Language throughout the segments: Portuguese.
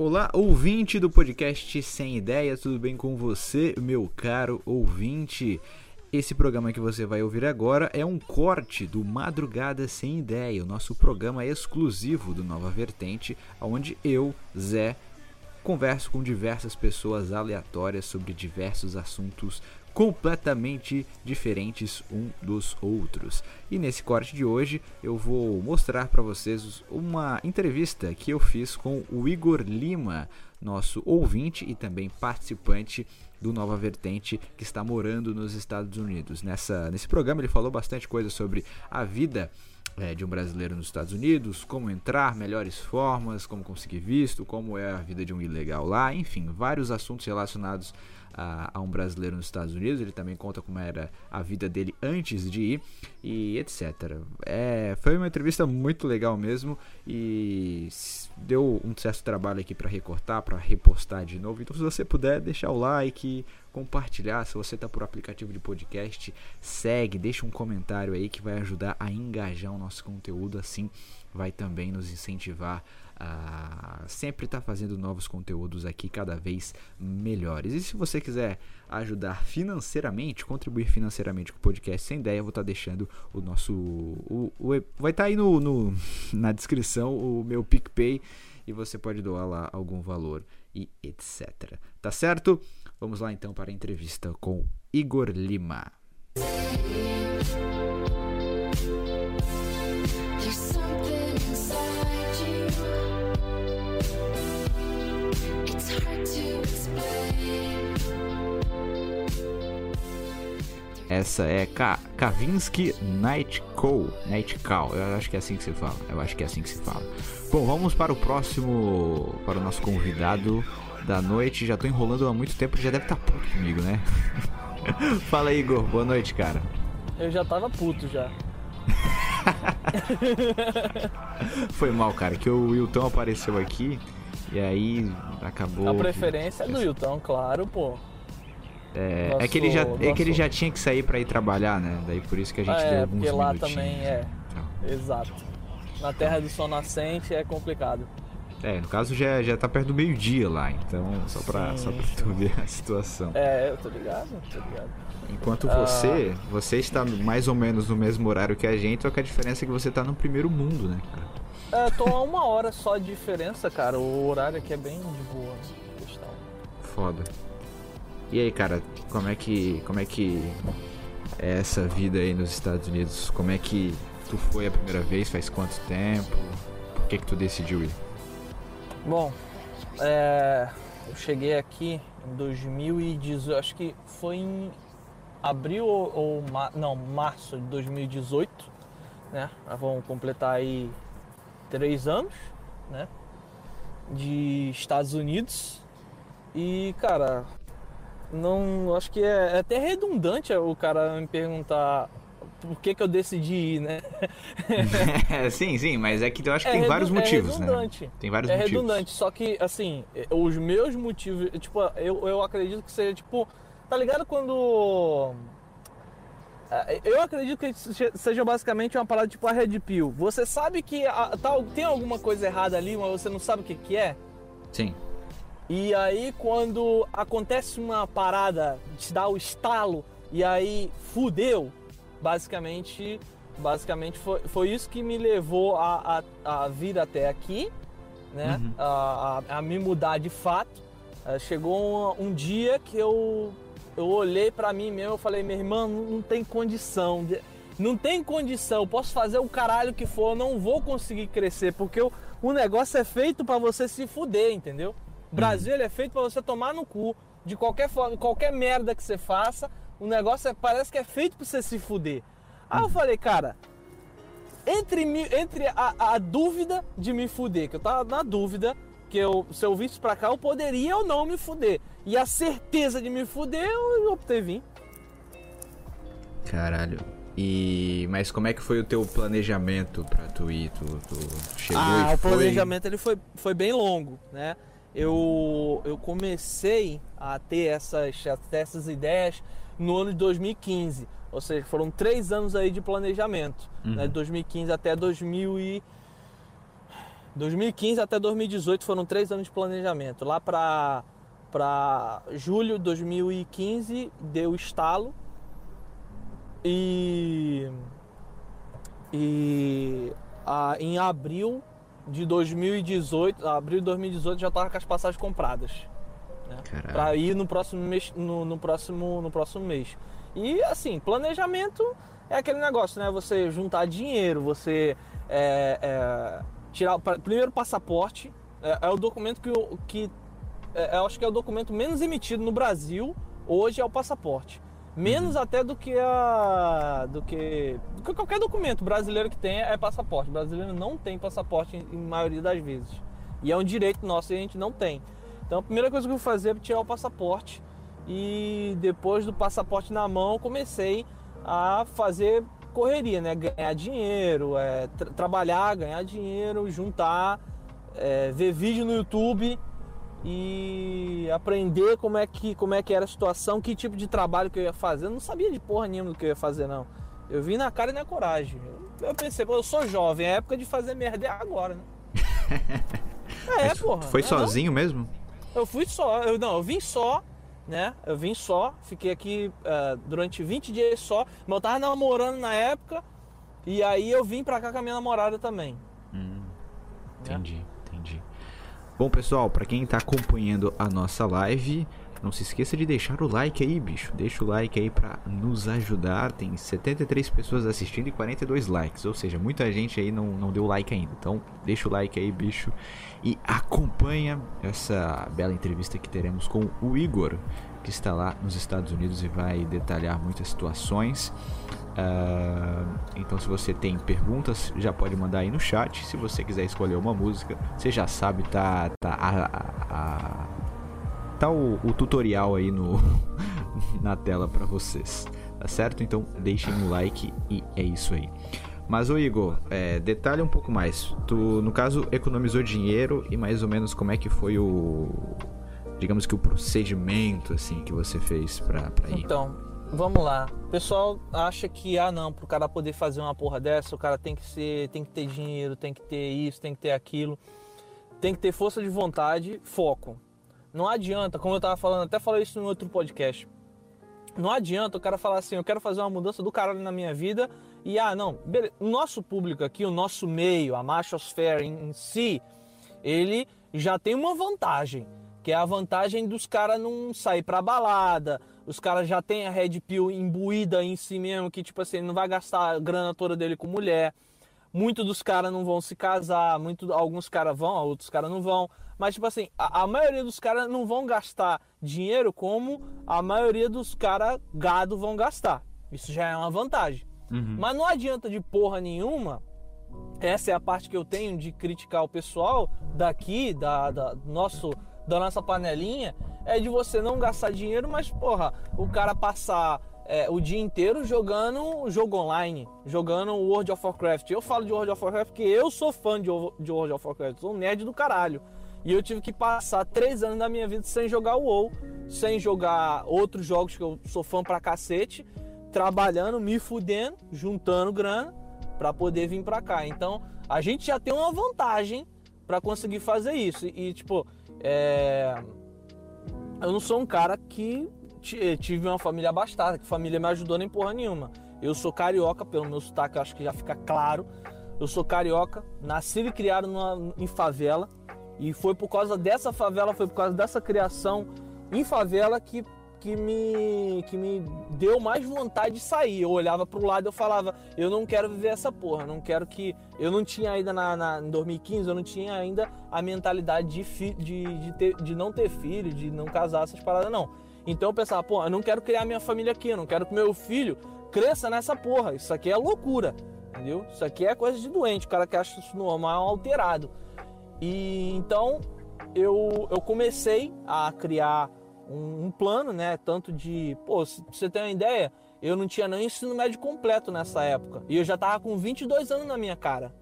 Olá, ouvinte do podcast Sem Ideia, tudo bem com você, meu caro ouvinte? Esse programa que você vai ouvir agora é um corte do Madrugada Sem Ideia, o nosso programa exclusivo do Nova Vertente, onde eu, Zé, converso com diversas pessoas aleatórias sobre diversos assuntos completamente diferentes um dos outros. E nesse corte de hoje eu vou mostrar para vocês uma entrevista que eu fiz com o Igor Lima, nosso ouvinte e também participante do Nova Vertente que está morando nos Estados Unidos. Nessa, nesse programa ele falou bastante coisa sobre a vida é, de um brasileiro nos Estados Unidos, como entrar, melhores formas, como conseguir visto, como é a vida de um ilegal lá, enfim, vários assuntos relacionados a, a, um brasileiro nos Estados Unidos. Ele também conta como era a vida dele antes de ir e etc. É, foi uma entrevista muito legal mesmo e deu um certo trabalho aqui para recortar, para repostar de novo. Então, se você puder deixar o like, compartilhar, se você está por aplicativo de podcast, segue, deixa um comentário aí que vai ajudar a engajar o nosso conteúdo, assim vai também nos incentivar a sempre estar tá fazendo novos conteúdos aqui cada vez melhores. E se você quiser ajudar financeiramente, contribuir financeiramente com o podcast Sem Ideia, eu vou estar tá deixando o nosso. O, o vai estar tá aí no, no, na descrição o meu PicPay e você pode doar lá algum valor e etc. Tá certo? Vamos lá então para a entrevista com Igor Lima. Essa é Ka Kavinsky Night Call. Night Call, eu acho que é assim que se fala. Eu acho que é assim que se fala. Bom, vamos para o próximo, para o nosso convidado da noite. Já tô enrolando há muito tempo, já deve estar tá puto comigo, né? Fala aí, Igor. Boa noite, cara. Eu já tava puto já. Foi mal, cara, que o Wilton apareceu aqui e aí acabou. A preferência é do Wilton, claro, pô. É, nosso, é, que ele já, nosso... é que ele já tinha que sair para ir trabalhar, né? Daí por isso que a gente é, deu alguns porque lá também é. Então. Exato. Na terra do sol nascente é complicado. É, no caso já, já tá perto do meio-dia lá, então só pra, sim, só pra tu ver a situação. É, eu tô ligado, tô ligado. Enquanto ah. você, você está mais ou menos no mesmo horário que a gente, só que a diferença é que você tá no primeiro mundo, né, cara? É, tô a uma hora só de diferença, cara. O horário aqui é bem de boa. Questão. Foda. E aí, cara, como é que como é que é essa vida aí nos Estados Unidos? Como é que tu foi a primeira vez? Faz quanto tempo? Por que que tu decidiu ir? Bom, é, eu cheguei aqui em 2018, acho que foi em abril ou, ou não, março de 2018, né? Vamos completar aí três anos, né? De Estados Unidos. E, cara, não acho que é, é, até redundante o cara me perguntar por que, que eu decidi ir, né? sim, sim, mas é que eu acho que é tem vários motivos, é redundante. né? Tem vários é motivos. É redundante, só que, assim, os meus motivos, tipo, eu, eu acredito que seja, tipo, tá ligado quando... É, eu acredito que seja basicamente uma parada tipo a Red Pill. Você sabe que a, tá, tem alguma coisa errada ali, mas você não sabe o que, que é? Sim. E aí quando acontece uma parada, te dá o estalo e aí fudeu, basicamente, basicamente foi, foi isso que me levou a, a, a vir até aqui, né? Uhum. A, a, a, me mudar de fato. Uh, chegou um, um, dia que eu, eu olhei para mim mesmo e falei, meu irmão, não tem condição. De, não tem condição, eu posso fazer o caralho que for, eu não vou conseguir crescer, porque o, o negócio é feito para você se fuder, entendeu? O Brasil ele é feito para você tomar no cu de qualquer forma, qualquer merda que você faça, o negócio é, parece que é feito para você se fuder. Aí eu falei, cara, entre, entre a, a, dúvida de me fuder, que eu tava na dúvida, que eu, se eu visse pra cá, eu poderia ou não me fuder. E a certeza de me fuder, eu optei vir. Caralho. E mas como é que foi o teu planejamento para tu ir? Tu, tu chegou ah, e o planejamento ele foi, foi bem longo, né? eu, eu comecei a ter essas, essas ideias no ano de 2015. Ou seja, foram três anos aí de planejamento. Uhum. Né, de 2015 até 2000 e 2015 até 2018 foram três anos de planejamento. Lá para para julho de 2015 deu estalo e e em abril de 2018, abril de 2018 já tava com as passagens compradas. Né? Para ir no próximo mês, no, no, próximo no próximo mês. E assim, planejamento é aquele negócio, né? Você juntar dinheiro, você é, é, tirar primeiro passaporte é, é, o documento que, que é, eu acho que é o documento menos emitido no Brasil hoje é o passaporte menos uhum. até do que a do que, do que qualquer documento brasileiro que tenha é passaporte o brasileiro não tem passaporte em, em maioria das vezes e é um direito nosso e a gente não tem então a primeira coisa que eu vou fazer é tirar o passaporte e depois do passaporte na mão comecei a fazer correria, né? Ganhar dinheiro, é, tra trabalhar, ganhar dinheiro, juntar, é, ver vídeo no YouTube e aprender como é que como é que era a situação, que tipo de trabalho que eu ia fazer. Eu não sabia de porra nenhuma do que eu ia fazer não. Eu vim na cara e na coragem. Eu, pensei, eu sou jovem, é época de fazer merda é agora, né? é, porra. Foi sozinho não? mesmo? Eu fui só, eu não, eu vim só né? Eu vim só, fiquei aqui uh, durante 20 dias só. Mas eu tava namorando na época. E aí eu vim pra cá com a minha namorada também. Hum, entendi, né? entendi. Bom, pessoal, para quem tá acompanhando a nossa live, não se esqueça de deixar o like aí, bicho. Deixa o like aí para nos ajudar. Tem 73 pessoas assistindo e 42 likes. Ou seja, muita gente aí não, não deu like ainda. Então, deixa o like aí, bicho. E acompanha essa bela entrevista que teremos com o Igor, que está lá nos Estados Unidos e vai detalhar muitas situações. Uh, então, se você tem perguntas, já pode mandar aí no chat. Se você quiser escolher uma música, você já sabe, tá, tá a, a, a tá o, o tutorial aí no, na tela para vocês, tá certo? Então deixem o like e é isso aí. Mas o Igor, é, detalhe um pouco mais. Tu, no caso, economizou dinheiro e mais ou menos como é que foi o, digamos que o procedimento assim que você fez para ir? Então, vamos lá. O pessoal acha que ah não, pro cara poder fazer uma porra dessa, o cara tem que ser, tem que ter dinheiro, tem que ter isso, tem que ter aquilo, tem que ter força de vontade, foco. Não adianta, como eu tava falando, até falei isso em outro podcast. Não adianta o cara falar assim, eu quero fazer uma mudança do caralho na minha vida e ah, não, beleza. o nosso público aqui, o nosso meio, a machosfera em, em si, ele já tem uma vantagem, que é a vantagem dos caras não sair pra balada, os caras já têm a red pill imbuída em si mesmo, que tipo assim, não vai gastar a grana toda dele com mulher. Muitos dos caras não vão se casar, muito, alguns caras vão, outros caras não vão. Mas, tipo assim, a, a maioria dos caras não vão gastar dinheiro como a maioria dos caras gado vão gastar. Isso já é uma vantagem. Uhum. Mas não adianta de porra nenhuma. Essa é a parte que eu tenho de criticar o pessoal daqui, da, da, nosso, da nossa panelinha, é de você não gastar dinheiro, mas, porra, o cara passar é, o dia inteiro jogando jogo online, jogando World of Warcraft. Eu falo de World of Warcraft porque eu sou fã de, de World of Warcraft, sou um nerd do caralho. E eu tive que passar três anos da minha vida sem jogar o WoW, sem jogar outros jogos que eu sou fã pra cacete, trabalhando, me fudendo, juntando grana para poder vir pra cá. Então a gente já tem uma vantagem para conseguir fazer isso. E, tipo, é... eu não sou um cara que tive uma família abastada, que família me ajudou nem porra nenhuma. Eu sou carioca, pelo meu sotaque, acho que já fica claro. Eu sou carioca, nascido e criado numa, em favela. E foi por causa dessa favela, foi por causa dessa criação em favela que, que, me, que me deu mais vontade de sair. Eu olhava para o lado eu falava, eu não quero viver essa porra, não quero que. Eu não tinha ainda na, na em 2015, eu não tinha ainda a mentalidade de, fi, de, de, ter, de não ter filho, de não casar, essas paradas, não. Então eu pensava, pô, eu não quero criar minha família aqui, eu não quero que meu filho cresça nessa porra. Isso aqui é loucura, entendeu? Isso aqui é coisa de doente, o cara que acha isso normal alterado. E então eu, eu comecei a criar um, um, plano, né? Tanto de, pô, se você tem uma ideia, eu não tinha nem ensino médio completo nessa época. E eu já tava com 22 anos na minha cara.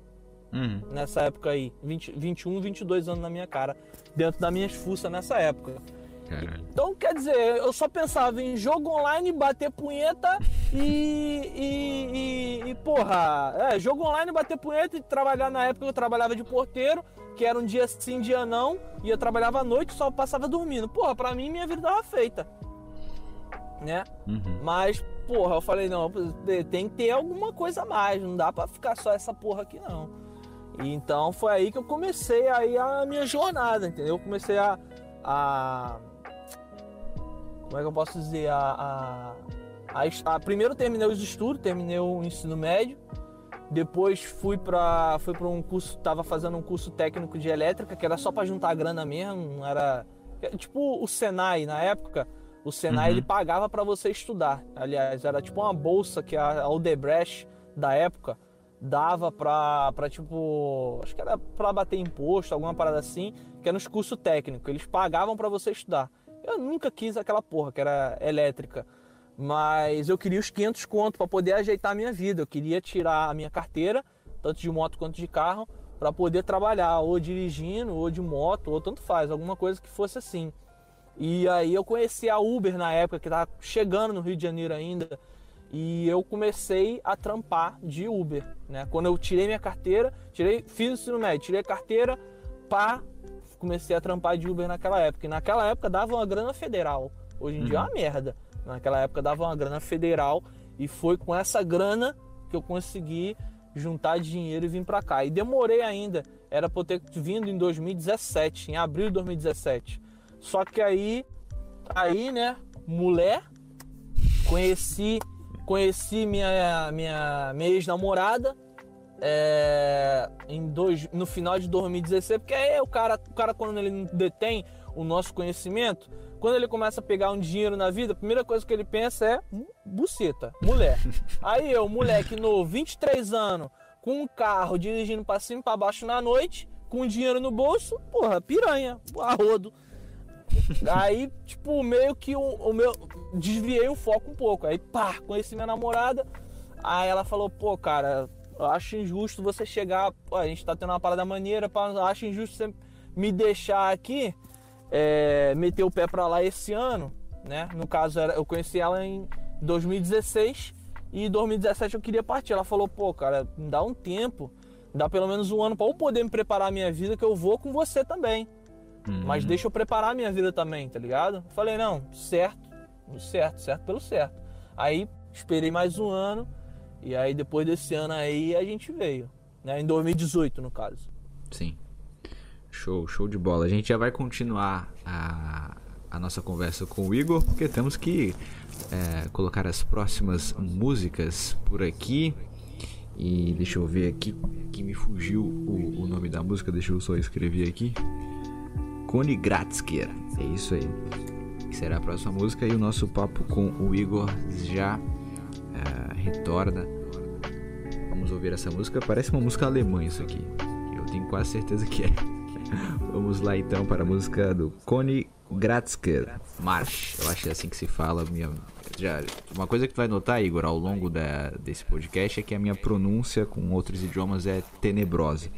Uhum. Nessa época aí, 20, 21, 22 anos na minha cara, dentro das minhas fuças nessa época. Caralho. Então, quer dizer, eu só pensava em jogo online, bater punheta e. e, e, e porra, é, jogo online, bater punheta e trabalhar na época eu trabalhava de porteiro que era um dia sim, dia não, ia trabalhava à noite, só passava dormindo. Porra, pra mim minha vida tava feita. Né? Uhum. Mas, porra, eu falei, não, tem que ter alguma coisa a mais, não dá pra ficar só essa porra aqui não. E então foi aí que eu comecei aí a minha jornada, entendeu? Eu comecei a, a como é que eu posso dizer? A, a, a, a primeiro terminei os estudos, terminei o ensino médio, depois fui para fui para um curso, tava fazendo um curso técnico de elétrica, que era só para juntar grana mesmo, não era tipo o Senai na época. O Senai uhum. ele pagava para você estudar. Aliás, era tipo uma bolsa que a Aldebrecht da época dava pra, pra tipo. Acho que era pra bater imposto, alguma parada assim, que era nos cursos técnicos. Eles pagavam para você estudar. Eu nunca quis aquela porra que era elétrica. Mas eu queria os 500 conto para poder ajeitar a minha vida. Eu queria tirar a minha carteira, tanto de moto quanto de carro, para poder trabalhar ou dirigindo, ou de moto, ou tanto faz, alguma coisa que fosse assim. E aí eu conheci a Uber na época, que estava chegando no Rio de Janeiro ainda, e eu comecei a trampar de Uber, né? Quando eu tirei minha carteira, tirei, fiz o ensino médio, tirei a carteira, pá, comecei a trampar de Uber naquela época. E naquela época dava uma grana federal. Hoje em uhum. dia é uma uhum. merda. Naquela época dava uma grana federal e foi com essa grana que eu consegui juntar dinheiro e vir para cá. E demorei ainda, era para eu ter vindo em 2017, em abril de 2017. Só que aí, aí, né, mulher, conheci, conheci minha minha, minha ex-namorada, é, em dois, no final de 2016, porque aí o cara, o cara quando ele detém o nosso conhecimento, quando ele começa a pegar um dinheiro na vida, a primeira coisa que ele pensa é hum, buceta, mulher. Aí eu, moleque novo, 23 anos, com um carro, dirigindo para cima e para baixo na noite, com dinheiro no bolso, porra, piranha, arrodo. Aí, tipo, meio que o, o meu. Desviei o foco um pouco. Aí, pá, conheci minha namorada. Aí ela falou, pô, cara, eu acho injusto você chegar. Pô, a gente tá tendo uma parada maneira, pá, acho injusto você me deixar aqui, é, meter o pé pra lá esse ano, né? No caso, eu conheci ela em 2016 e em 2017 eu queria partir. Ela falou, pô, cara, me dá um tempo, dá pelo menos um ano para eu poder me preparar a minha vida, que eu vou com você também. Uhum. Mas deixa eu preparar a minha vida também, tá ligado? Falei, não, certo, certo, certo pelo certo. Aí esperei mais um ano e aí depois desse ano aí a gente veio, né? Em 2018 no caso. Sim. Show, show de bola. A gente já vai continuar a, a nossa conversa com o Igor, porque temos que é, colocar as próximas músicas por aqui. E deixa eu ver aqui que me fugiu o, o nome da música, deixa eu só escrever aqui. Cone Gratsker, é isso aí. Será a próxima música e o nosso papo com o Igor já é, retorna Vamos ouvir essa música. Parece uma música alemã isso aqui. Eu tenho quase certeza que é. Vamos lá então para a música do Conny Gratzker March. Eu acho que é assim que se fala. Minha... Já, uma coisa que tu vai notar, Igor, ao longo da, desse podcast é que a minha pronúncia com outros idiomas é tenebrosa.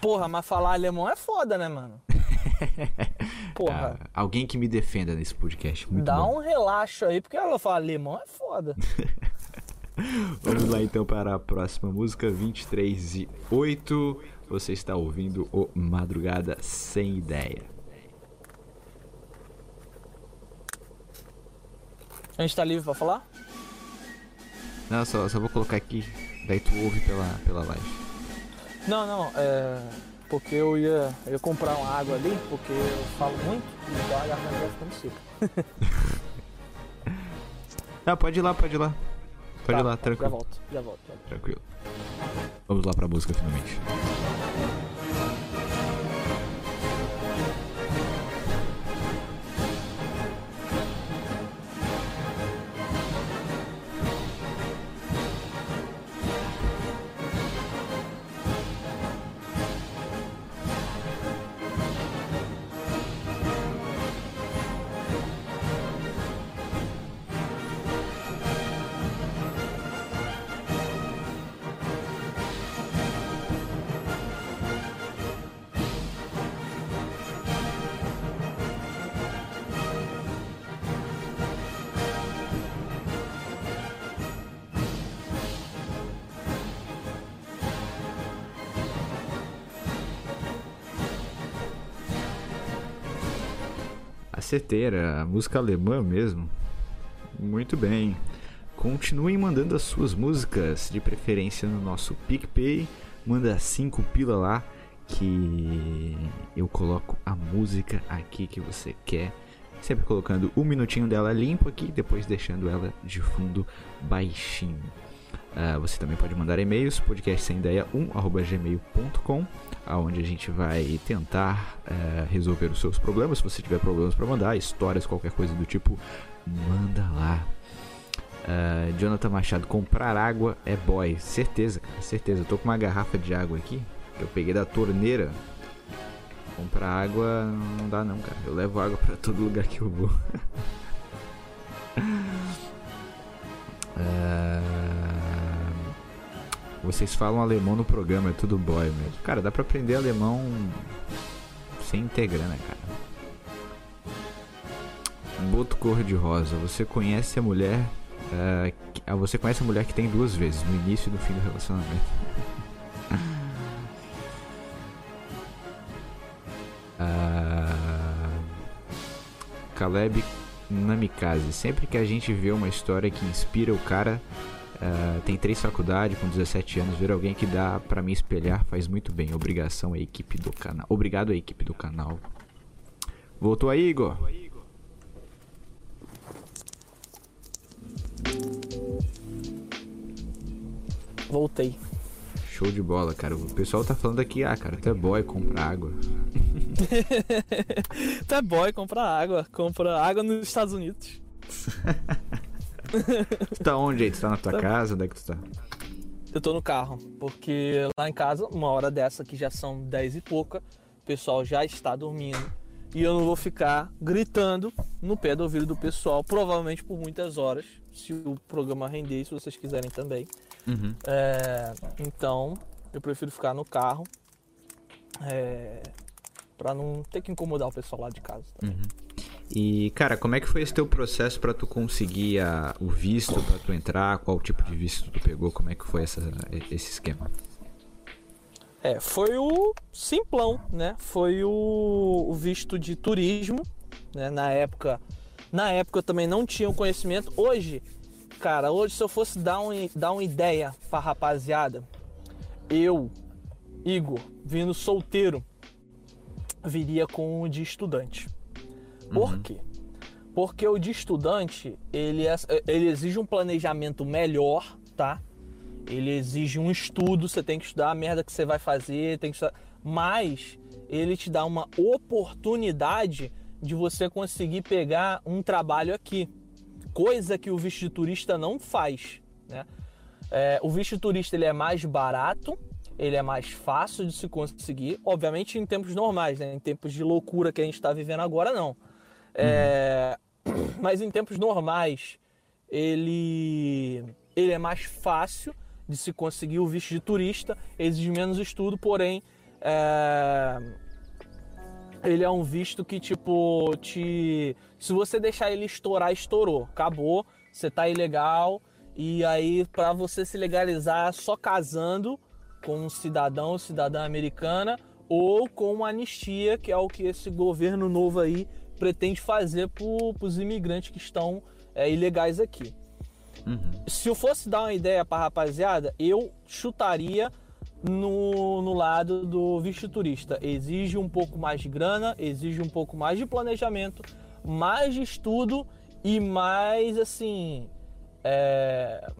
Porra, mas falar alemão é foda, né, mano? Porra. Ah, alguém que me defenda nesse podcast. Muito Dá bom. um relaxo aí, porque ela fala alemão é foda. Vamos lá então para a próxima música, 23 e 8. Você está ouvindo o Madrugada Sem Ideia. A gente tá livre pra falar? Não, só, só vou colocar aqui, daí tu ouve pela, pela live. Não, não, é. Porque eu ia, eu ia comprar uma água ali, porque eu falo muito, então a garganta vai ficando seca. Não, pode ir lá, pode ir lá. Pode tá, ir lá, tranquilo. Já volto, já volto. Já volto. Tranquilo. Vamos lá pra música finalmente. Acertei, era a música alemã mesmo. Muito bem. Continuem mandando as suas músicas, de preferência no nosso PicPay. Manda 5 pila lá que eu coloco a música aqui que você quer. Sempre colocando um minutinho dela limpo aqui, depois deixando ela de fundo baixinho. Uh, você também pode mandar e-mails, podcastsemdeia1.gmail.com, aonde a gente vai tentar uh, resolver os seus problemas. Se você tiver problemas para mandar, histórias, qualquer coisa do tipo, manda lá. Uh, Jonathan Machado, comprar água é boy. Certeza, certeza. Eu tô com uma garrafa de água aqui, que eu peguei da torneira. Comprar água não dá não, cara. Eu levo água para todo lugar que eu vou. uh, vocês falam alemão no programa, é tudo boy mesmo. Cara, dá pra aprender alemão sem integrar, né, cara? Boto cor de rosa. Você conhece a mulher Uh, você conhece a mulher que tem duas vezes, no início e no fim do relacionamento. uh, Caleb Namikaze. Sempre que a gente vê uma história que inspira o cara, uh, tem três faculdades com 17 anos, ver alguém que dá para me espelhar faz muito bem. Obrigação à equipe do canal. Obrigado à equipe do canal. Voltou aí, Igor? Voltei. Show de bola, cara. O pessoal tá falando aqui, ah, cara, tu é boy, compra água. tu é boy, compra água. Compra água nos Estados Unidos. tu tá onde aí? Tu tá na tua casa? Onde é que tu tá? Eu tô no carro, porque lá em casa, uma hora dessa que já são 10 e pouca, o pessoal já está dormindo e eu não vou ficar gritando no pé do ouvido do pessoal, provavelmente por muitas horas, se o programa render, se vocês quiserem também. Uhum. É, então, eu prefiro ficar no carro é, para não ter que incomodar o pessoal lá de casa. Uhum. E, cara, como é que foi esse teu processo para tu conseguir a, o visto, para tu entrar? Qual tipo de visto tu pegou? Como é que foi essa, esse esquema? É, foi o simplão, né? Foi o, o visto de turismo, né? Na época, na época eu também não tinha o conhecimento. Hoje, cara, hoje se eu fosse dar, um, dar uma ideia pra rapaziada, eu, Igor, vindo solteiro, viria com o de estudante. Por uhum. quê? Porque o de estudante, ele, é, ele exige um planejamento melhor, tá? Ele exige um estudo, você tem que estudar a merda que você vai fazer, tem que estudar, mas ele te dá uma oportunidade de você conseguir pegar um trabalho aqui, coisa que o visto de turista não faz, né? É, o visto de turista ele é mais barato, ele é mais fácil de se conseguir, obviamente em tempos normais, né? Em tempos de loucura que a gente está vivendo agora, não. É. Mas em tempos normais, ele, ele é mais fácil de se conseguir o visto de turista, exige menos estudo, porém é... ele é um visto que tipo te se você deixar ele estourar, estourou, acabou, você tá ilegal e aí para você se legalizar só casando com um cidadão ou cidadã americana ou com uma anistia, que é o que esse governo novo aí pretende fazer para os imigrantes que estão é, ilegais aqui. Uhum. Se eu fosse dar uma ideia para rapaziada, eu chutaria no, no lado do visto turista. Exige um pouco mais de grana, exige um pouco mais de planejamento, mais de estudo e mais assim. É,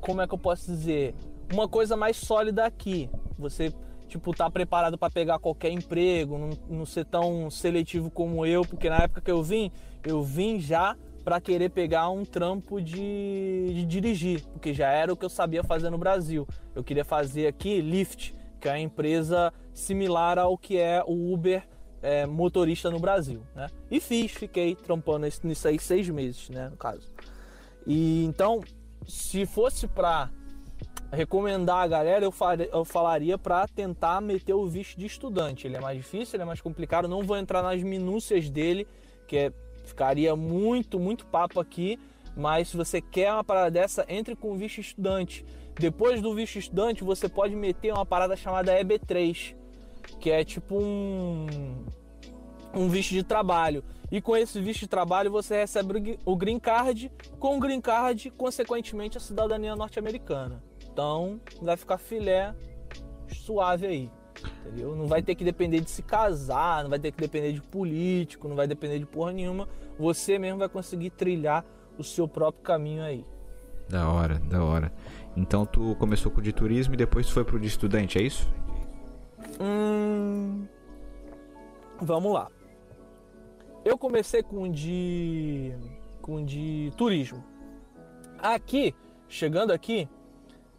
como é que eu posso dizer? Uma coisa mais sólida aqui. Você tipo tá preparado para pegar qualquer emprego, não, não ser tão seletivo como eu, porque na época que eu vim, eu vim já para querer pegar um trampo de, de, dirigir, porque já era o que eu sabia fazer no Brasil. Eu queria fazer aqui Lyft, que é uma empresa similar ao que é o Uber é, motorista no Brasil, né? E fiz, fiquei trampando nisso aí seis meses, né, no caso. E então, se fosse para recomendar a galera, eu, eu falaria para tentar meter o visto de estudante. Ele é mais difícil, ele é mais complicado. Não vou entrar nas minúcias dele, que é Ficaria muito, muito papo aqui, mas se você quer uma parada dessa, entre com o visto estudante. Depois do visto estudante, você pode meter uma parada chamada EB3, que é tipo um um visto de trabalho. E com esse visto de trabalho você recebe o green card, com o green card, consequentemente, a cidadania norte-americana. Então vai ficar filé suave aí. Entendeu? Não vai ter que depender de se casar, não vai ter que depender de político, não vai depender de porra nenhuma. Você mesmo vai conseguir trilhar o seu próprio caminho aí. Da hora, da hora. Então tu começou com o de turismo e depois tu foi pro de estudante, é isso? Hum, vamos lá. Eu comecei com de com de turismo. Aqui, chegando aqui,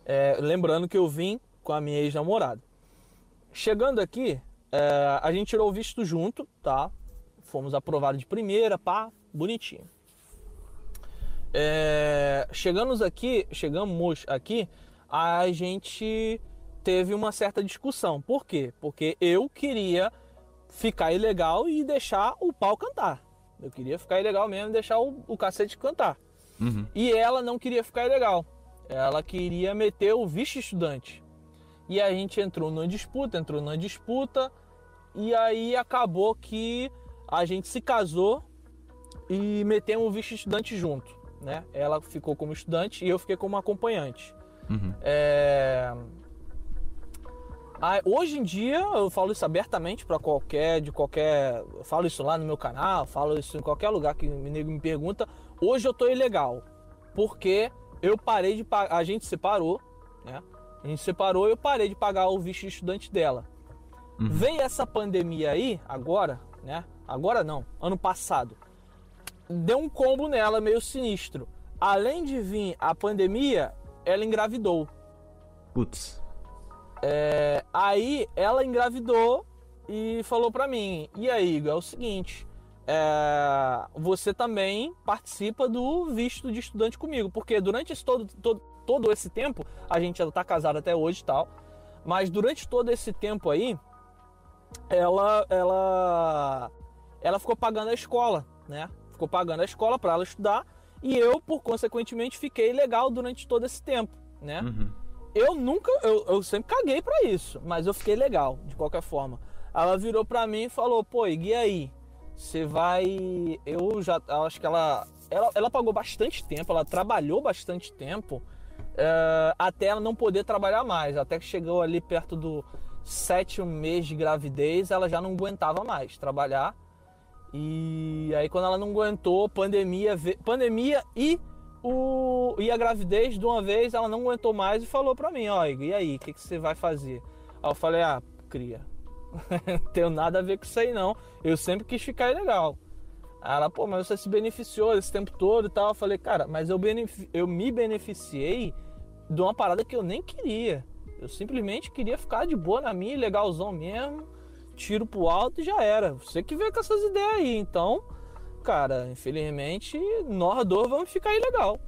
é, lembrando que eu vim com a minha ex-namorada. Chegando aqui, é, a gente tirou o visto junto, tá? Fomos aprovados de primeira, pá, bonitinho. É, chegamos aqui, chegamos aqui, a gente teve uma certa discussão. Por quê? Porque eu queria ficar ilegal e deixar o pau cantar. Eu queria ficar ilegal mesmo e deixar o, o cacete cantar. Uhum. E ela não queria ficar ilegal. Ela queria meter o visto estudante. E a gente entrou numa disputa, entrou numa disputa, e aí acabou que a gente se casou e metemos o visto estudante junto. Né? Ela ficou como estudante e eu fiquei como acompanhante. Uhum. É... Ah, hoje em dia eu falo isso abertamente para qualquer, de qualquer, eu falo isso lá no meu canal, falo isso em qualquer lugar que o nego me pergunta. Hoje eu tô ilegal, porque eu parei de pagar, a gente separou, né? A gente separou e eu parei de pagar o visto de estudante dela. Uhum. Veio essa pandemia aí, agora, né? Agora não, ano passado. Deu um combo nela meio sinistro. Além de vir a pandemia, ela engravidou. Putz. É, aí ela engravidou e falou para mim: E aí, Igor, é o seguinte, é, você também participa do visto de estudante comigo, porque durante esse todo, todo, todo esse tempo, a gente já tá casado até hoje e tal, mas durante todo esse tempo aí, ela, ela, ela ficou pagando a escola, né? Ficou pagando a escola para ela estudar e eu, por consequentemente, fiquei legal durante todo esse tempo, né? Uhum. Eu nunca, eu, eu sempre caguei para isso, mas eu fiquei legal, de qualquer forma. Ela virou para mim e falou: pô, e aí? Você vai. Eu já. Acho que ela, ela. Ela pagou bastante tempo, ela trabalhou bastante tempo uh, até ela não poder trabalhar mais. Até que chegou ali perto do sétimo mês de gravidez, ela já não aguentava mais trabalhar. E aí quando ela não aguentou, pandemia, pandemia e o, e a gravidez de uma vez ela não aguentou mais e falou pra mim, ó, e aí, o que, que você vai fazer? Aí eu falei, ah, cria, não tenho nada a ver com isso aí não, eu sempre quis ficar legal. Aí ela, pô, mas você se beneficiou esse tempo todo e tal. Eu falei, cara, mas eu, eu me beneficiei de uma parada que eu nem queria. Eu simplesmente queria ficar de boa na minha, legalzão mesmo, tiro pro alto e já era. Você que veio com essas ideias aí, então cara, infelizmente, nós dois vamos ficar ilegal.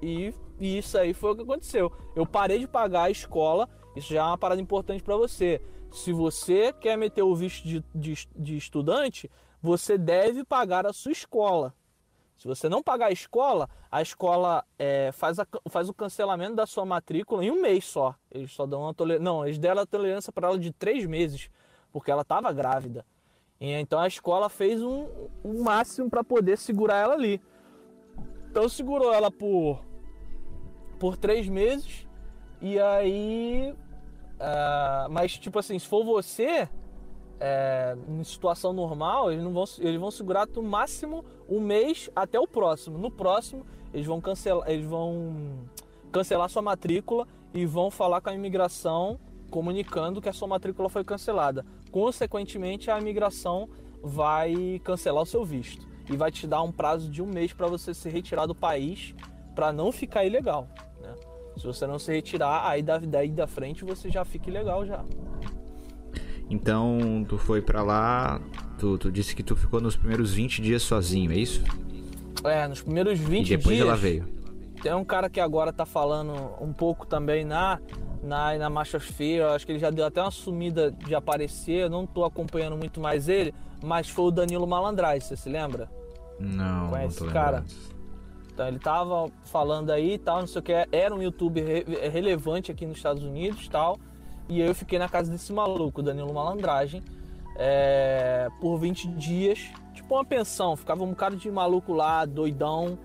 E, e isso aí foi o que aconteceu. Eu parei de pagar a escola, isso já é uma parada importante para você. Se você quer meter o visto de, de, de estudante, você deve pagar a sua escola. Se você não pagar a escola, a escola é, faz, a, faz o cancelamento da sua matrícula em um mês só. Eles só dão uma tolerância. Não, eles deram a tolerância para ela de três meses, porque ela estava grávida. Então a escola fez um, um máximo para poder segurar ela ali. Então segurou ela por, por três meses e aí. Uh, mas tipo assim, se for você, é, em situação normal, eles, não vão, eles vão segurar no máximo um mês até o próximo. No próximo, eles vão cancelar, eles vão cancelar sua matrícula e vão falar com a imigração comunicando que a sua matrícula foi cancelada. Consequentemente, a imigração vai cancelar o seu visto e vai te dar um prazo de um mês para você se retirar do país para não ficar ilegal. Se você não se retirar, aí daí da frente você já fica ilegal já. Então, tu foi para lá, tu, tu, disse que tu ficou nos primeiros 20 dias sozinho, é isso? É, nos primeiros 20 dias. E depois dias, ela veio. Tem um cara que agora tá falando um pouco também na na, na Machosfera, acho que ele já deu até uma sumida de aparecer, eu não tô acompanhando muito mais ele, mas foi o Danilo Malandrais, você se lembra? Não, Conhece não esse cara? Então ele tava falando aí e tal, não sei o que, era um youtuber re relevante aqui nos Estados Unidos e tal, e eu fiquei na casa desse maluco, Danilo Malandragem, é, por 20 dias, tipo uma pensão. Ficava um bocado de maluco lá, doidão,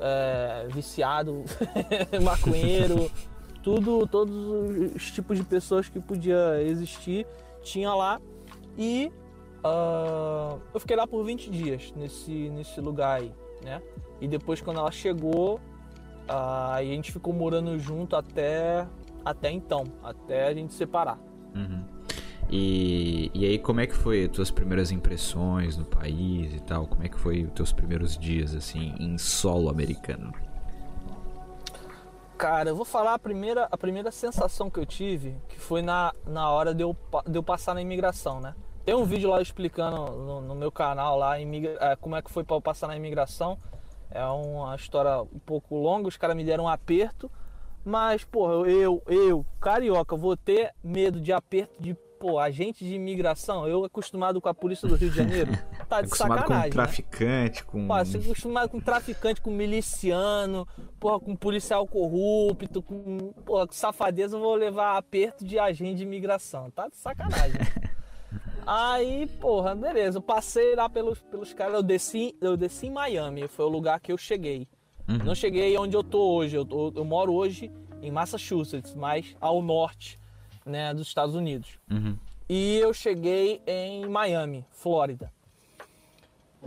é, viciado, maconheiro, tudo, todos os tipos de pessoas que podia existir tinha lá. E uh, eu fiquei lá por 20 dias nesse, nesse lugar aí, né? E depois quando ela chegou, uh, a gente ficou morando junto até, até então, até a gente separar. Uhum. E, e aí, como é que foi as tuas primeiras impressões no país e tal? Como é que foi os teus primeiros dias, assim, em solo americano? Cara, eu vou falar a primeira, a primeira sensação que eu tive, que foi na, na hora de eu, de eu passar na imigração, né? Tem um vídeo lá explicando no, no meu canal lá imigra, é, como é que foi para eu passar na imigração. É uma história um pouco longa, os caras me deram um aperto, mas, porra, eu, eu, carioca, vou ter medo de aperto de pô, agente de imigração, eu acostumado com a polícia do Rio de Janeiro, tá de acostumado sacanagem. com traficante, né? com. Pô, acostumado com traficante, com miliciano, porra, com policial corrupto, com, porra, com safadeza, eu vou levar aperto de agente de imigração. Tá de sacanagem. Aí, porra, beleza, eu passei lá pelos, pelos caras, eu desci, eu desci em Miami, foi o lugar que eu cheguei. Uhum. Não cheguei onde eu tô hoje, eu, eu moro hoje em Massachusetts, mas ao norte né, dos Estados Unidos. Uhum. E eu cheguei em Miami, Flórida.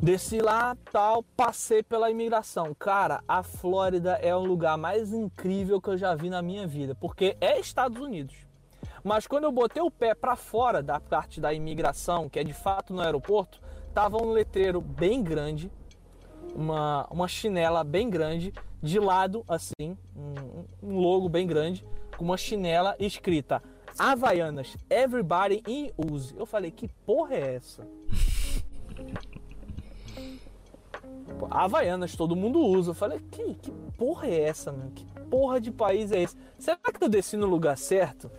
Desci lá, tal, passei pela imigração. Cara, a Flórida é o lugar mais incrível que eu já vi na minha vida, porque é Estados Unidos. Mas quando eu botei o pé para fora da parte da imigração, que é de fato no aeroporto, tava um letreiro bem grande, uma, uma chinela bem grande, de lado assim, um, um logo bem grande, com uma chinela escrita Havaianas, everybody in use. Eu falei, que porra é essa? Havaianas, todo mundo usa. Eu falei, que, que porra é essa, mano? Que porra de país é esse? Será que eu desci no lugar certo?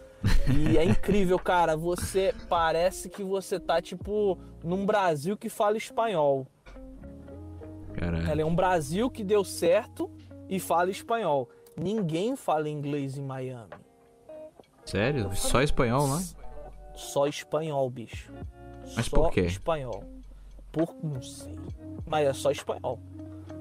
E é incrível, cara. Você parece que você tá, tipo, num Brasil que fala espanhol. Caralho. Ela é um Brasil que deu certo e fala espanhol. Ninguém fala inglês em Miami. Sério? Só espanhol lá? Só espanhol, bicho. Mas só por quê? espanhol. Por não sei. Mas é só espanhol.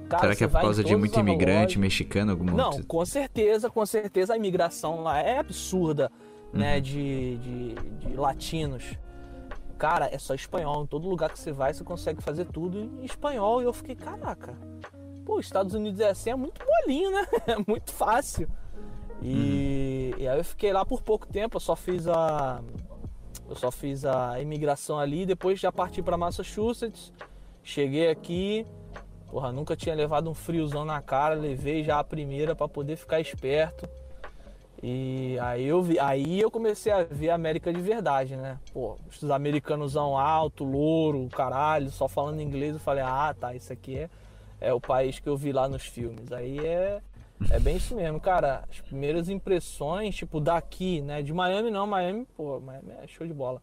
Cara, Será que é por causa de muito imigrante mexicano? Alguma Não, com certeza, com certeza a imigração lá é absurda, né? Uhum. De, de, de latinos. Cara, é só espanhol. Em todo lugar que você vai, você consegue fazer tudo em espanhol. E eu fiquei, caraca. Pô, os Estados Unidos é assim, é muito molinho, né? É muito fácil. E, Uhum. e aí eu fiquei lá por pouco tempo, eu só fiz a. Eu só fiz a imigração ali, depois já parti para Massachusetts. Cheguei aqui, porra, nunca tinha levado um friozão na cara, levei já a primeira para poder ficar esperto. E aí eu vi, aí eu comecei a ver a América de verdade, né? Pô, os americanosão alto, louro, caralho, só falando inglês, eu falei, ah, tá, isso aqui é, é o país que eu vi lá nos filmes. Aí é, é bem isso mesmo, cara. As primeiras impressões, tipo, daqui, né? De Miami não, Miami, pô, Miami é show de bola.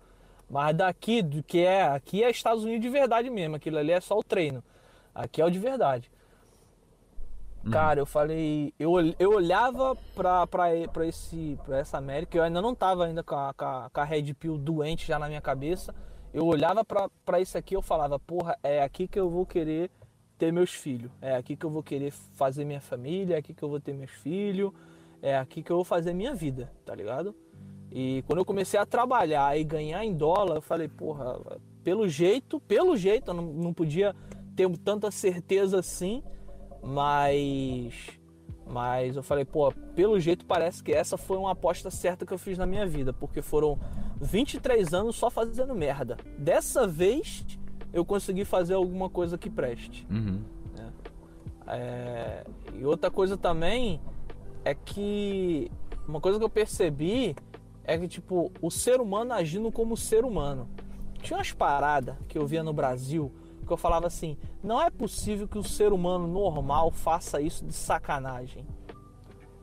Mas daqui, do que é, aqui é Estados Unidos de verdade mesmo, aquilo ali é só o treino. Aqui é o de verdade. Cara, eu falei, eu, eu olhava pra, pra, pra, esse, pra essa América, eu ainda não tava ainda com a, com a, com a Red Pill doente já na minha cabeça. Eu olhava pra, pra isso aqui eu falava, porra, é aqui que eu vou querer ter meus filhos. É aqui que eu vou querer fazer minha família, é aqui que eu vou ter meus filhos, é aqui que eu vou fazer minha vida, tá ligado? E quando eu comecei a trabalhar e ganhar em dólar, eu falei, porra, pelo jeito, pelo jeito, eu não, não podia ter tanta certeza assim, mas. Mas eu falei, pô, pelo jeito parece que essa foi uma aposta certa que eu fiz na minha vida, porque foram 23 anos só fazendo merda. Dessa vez eu consegui fazer alguma coisa que preste. Uhum. É, E outra coisa também é que uma coisa que eu percebi é que tipo o ser humano agindo como ser humano. Tinha umas paradas que eu via no Brasil que eu falava assim: não é possível que o ser humano normal faça isso de sacanagem.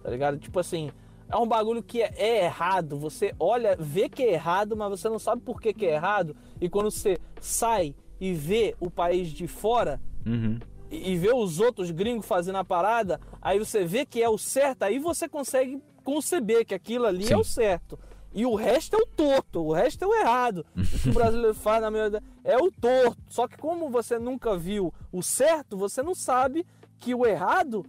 Tá ligado? Tipo assim, é um bagulho que é, é errado. Você olha, vê que é errado, mas você não sabe por que, que é errado. E quando você sai e vê o país de fora, Uhum. e e vê os outros gringos fazendo a parada, aí você vê que é o certo, aí você consegue conceber que aquilo ali Sim. é o certo. E o resto é o torto, o resto é o errado. O que o brasileiro faz na maioria é o torto. Só que como você nunca viu o certo, você não sabe que o errado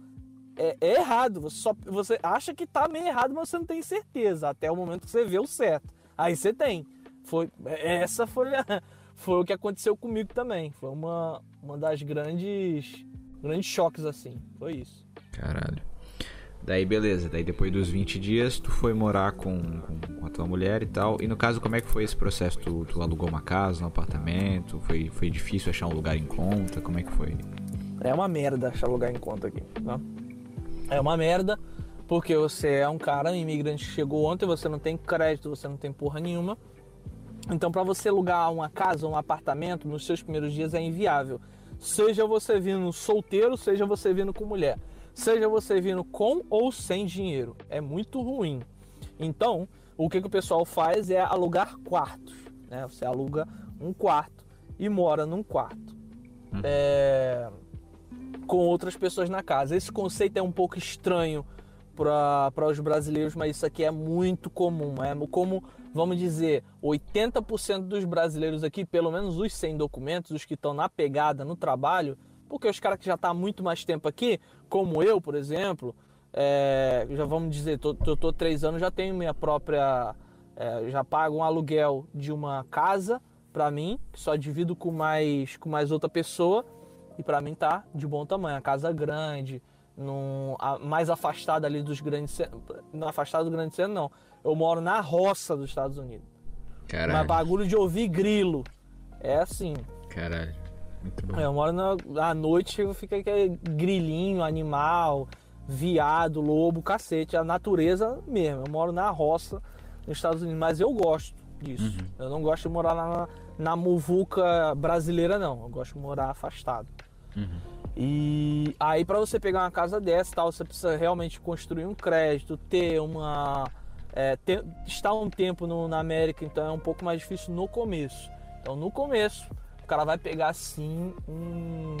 é, é errado. Você, só, você acha que tá meio errado, mas você não tem certeza. Até o momento que você vê o certo. Aí você tem. Foi, essa foi, a, foi o que aconteceu comigo também. Foi uma, uma das grandes, grandes choques assim. Foi isso. Caralho. Daí beleza, daí depois dos 20 dias tu foi morar com, com, a tua mulher e tal. E no caso, como é que foi esse processo? Tu, tu alugou uma casa, um apartamento? Foi, foi difícil achar um lugar em conta? Como é que foi? É uma merda achar lugar em conta aqui, tá? É uma merda, porque você é um cara, um imigrante que chegou ontem, você não tem crédito, você não tem porra nenhuma. Então, para você alugar uma casa, um apartamento, nos seus primeiros dias é inviável. Seja você vindo solteiro, seja você vindo com mulher seja você vindo com ou sem dinheiro. É muito ruim. Então, o que, que o pessoal faz é alugar quartos. Né? Você aluga um quarto e mora num quarto. Uhum. É... Com outras pessoas na casa. Esse conceito é um pouco estranho para os brasileiros, mas isso aqui é muito comum. É como, vamos dizer, 80% dos brasileiros aqui, pelo menos os sem documentos, os que estão na pegada no trabalho, porque os caras que já estão tá há muito mais tempo aqui, como eu, por exemplo, é, já vamos dizer, tô, tô, tô, três anos, já tenho minha própria. É, já pago um aluguel de uma casa para mim, que só divido com mais, com mais outra pessoa, e para mim tá de bom tamanho. A casa grande, num, a, mais afastada ali dos grandes não afastado do grande centro não. Eu moro na roça dos Estados Unidos. Caralho. Mas bagulho de ouvir grilo. É assim. Caralho. Muito bom. É, eu moro na, à noite, fica aquele grilinho, animal, viado, lobo, cacete, a natureza mesmo. Eu moro na roça nos Estados Unidos, mas eu gosto disso. Uhum. Eu não gosto de morar na, na muvuca brasileira, não. Eu gosto de morar afastado. Uhum. E aí, para você pegar uma casa dessa, tal, você precisa realmente construir um crédito, ter uma. É, ter, estar um tempo no, na América, então é um pouco mais difícil no começo. Então, no começo, cara vai pegar assim um,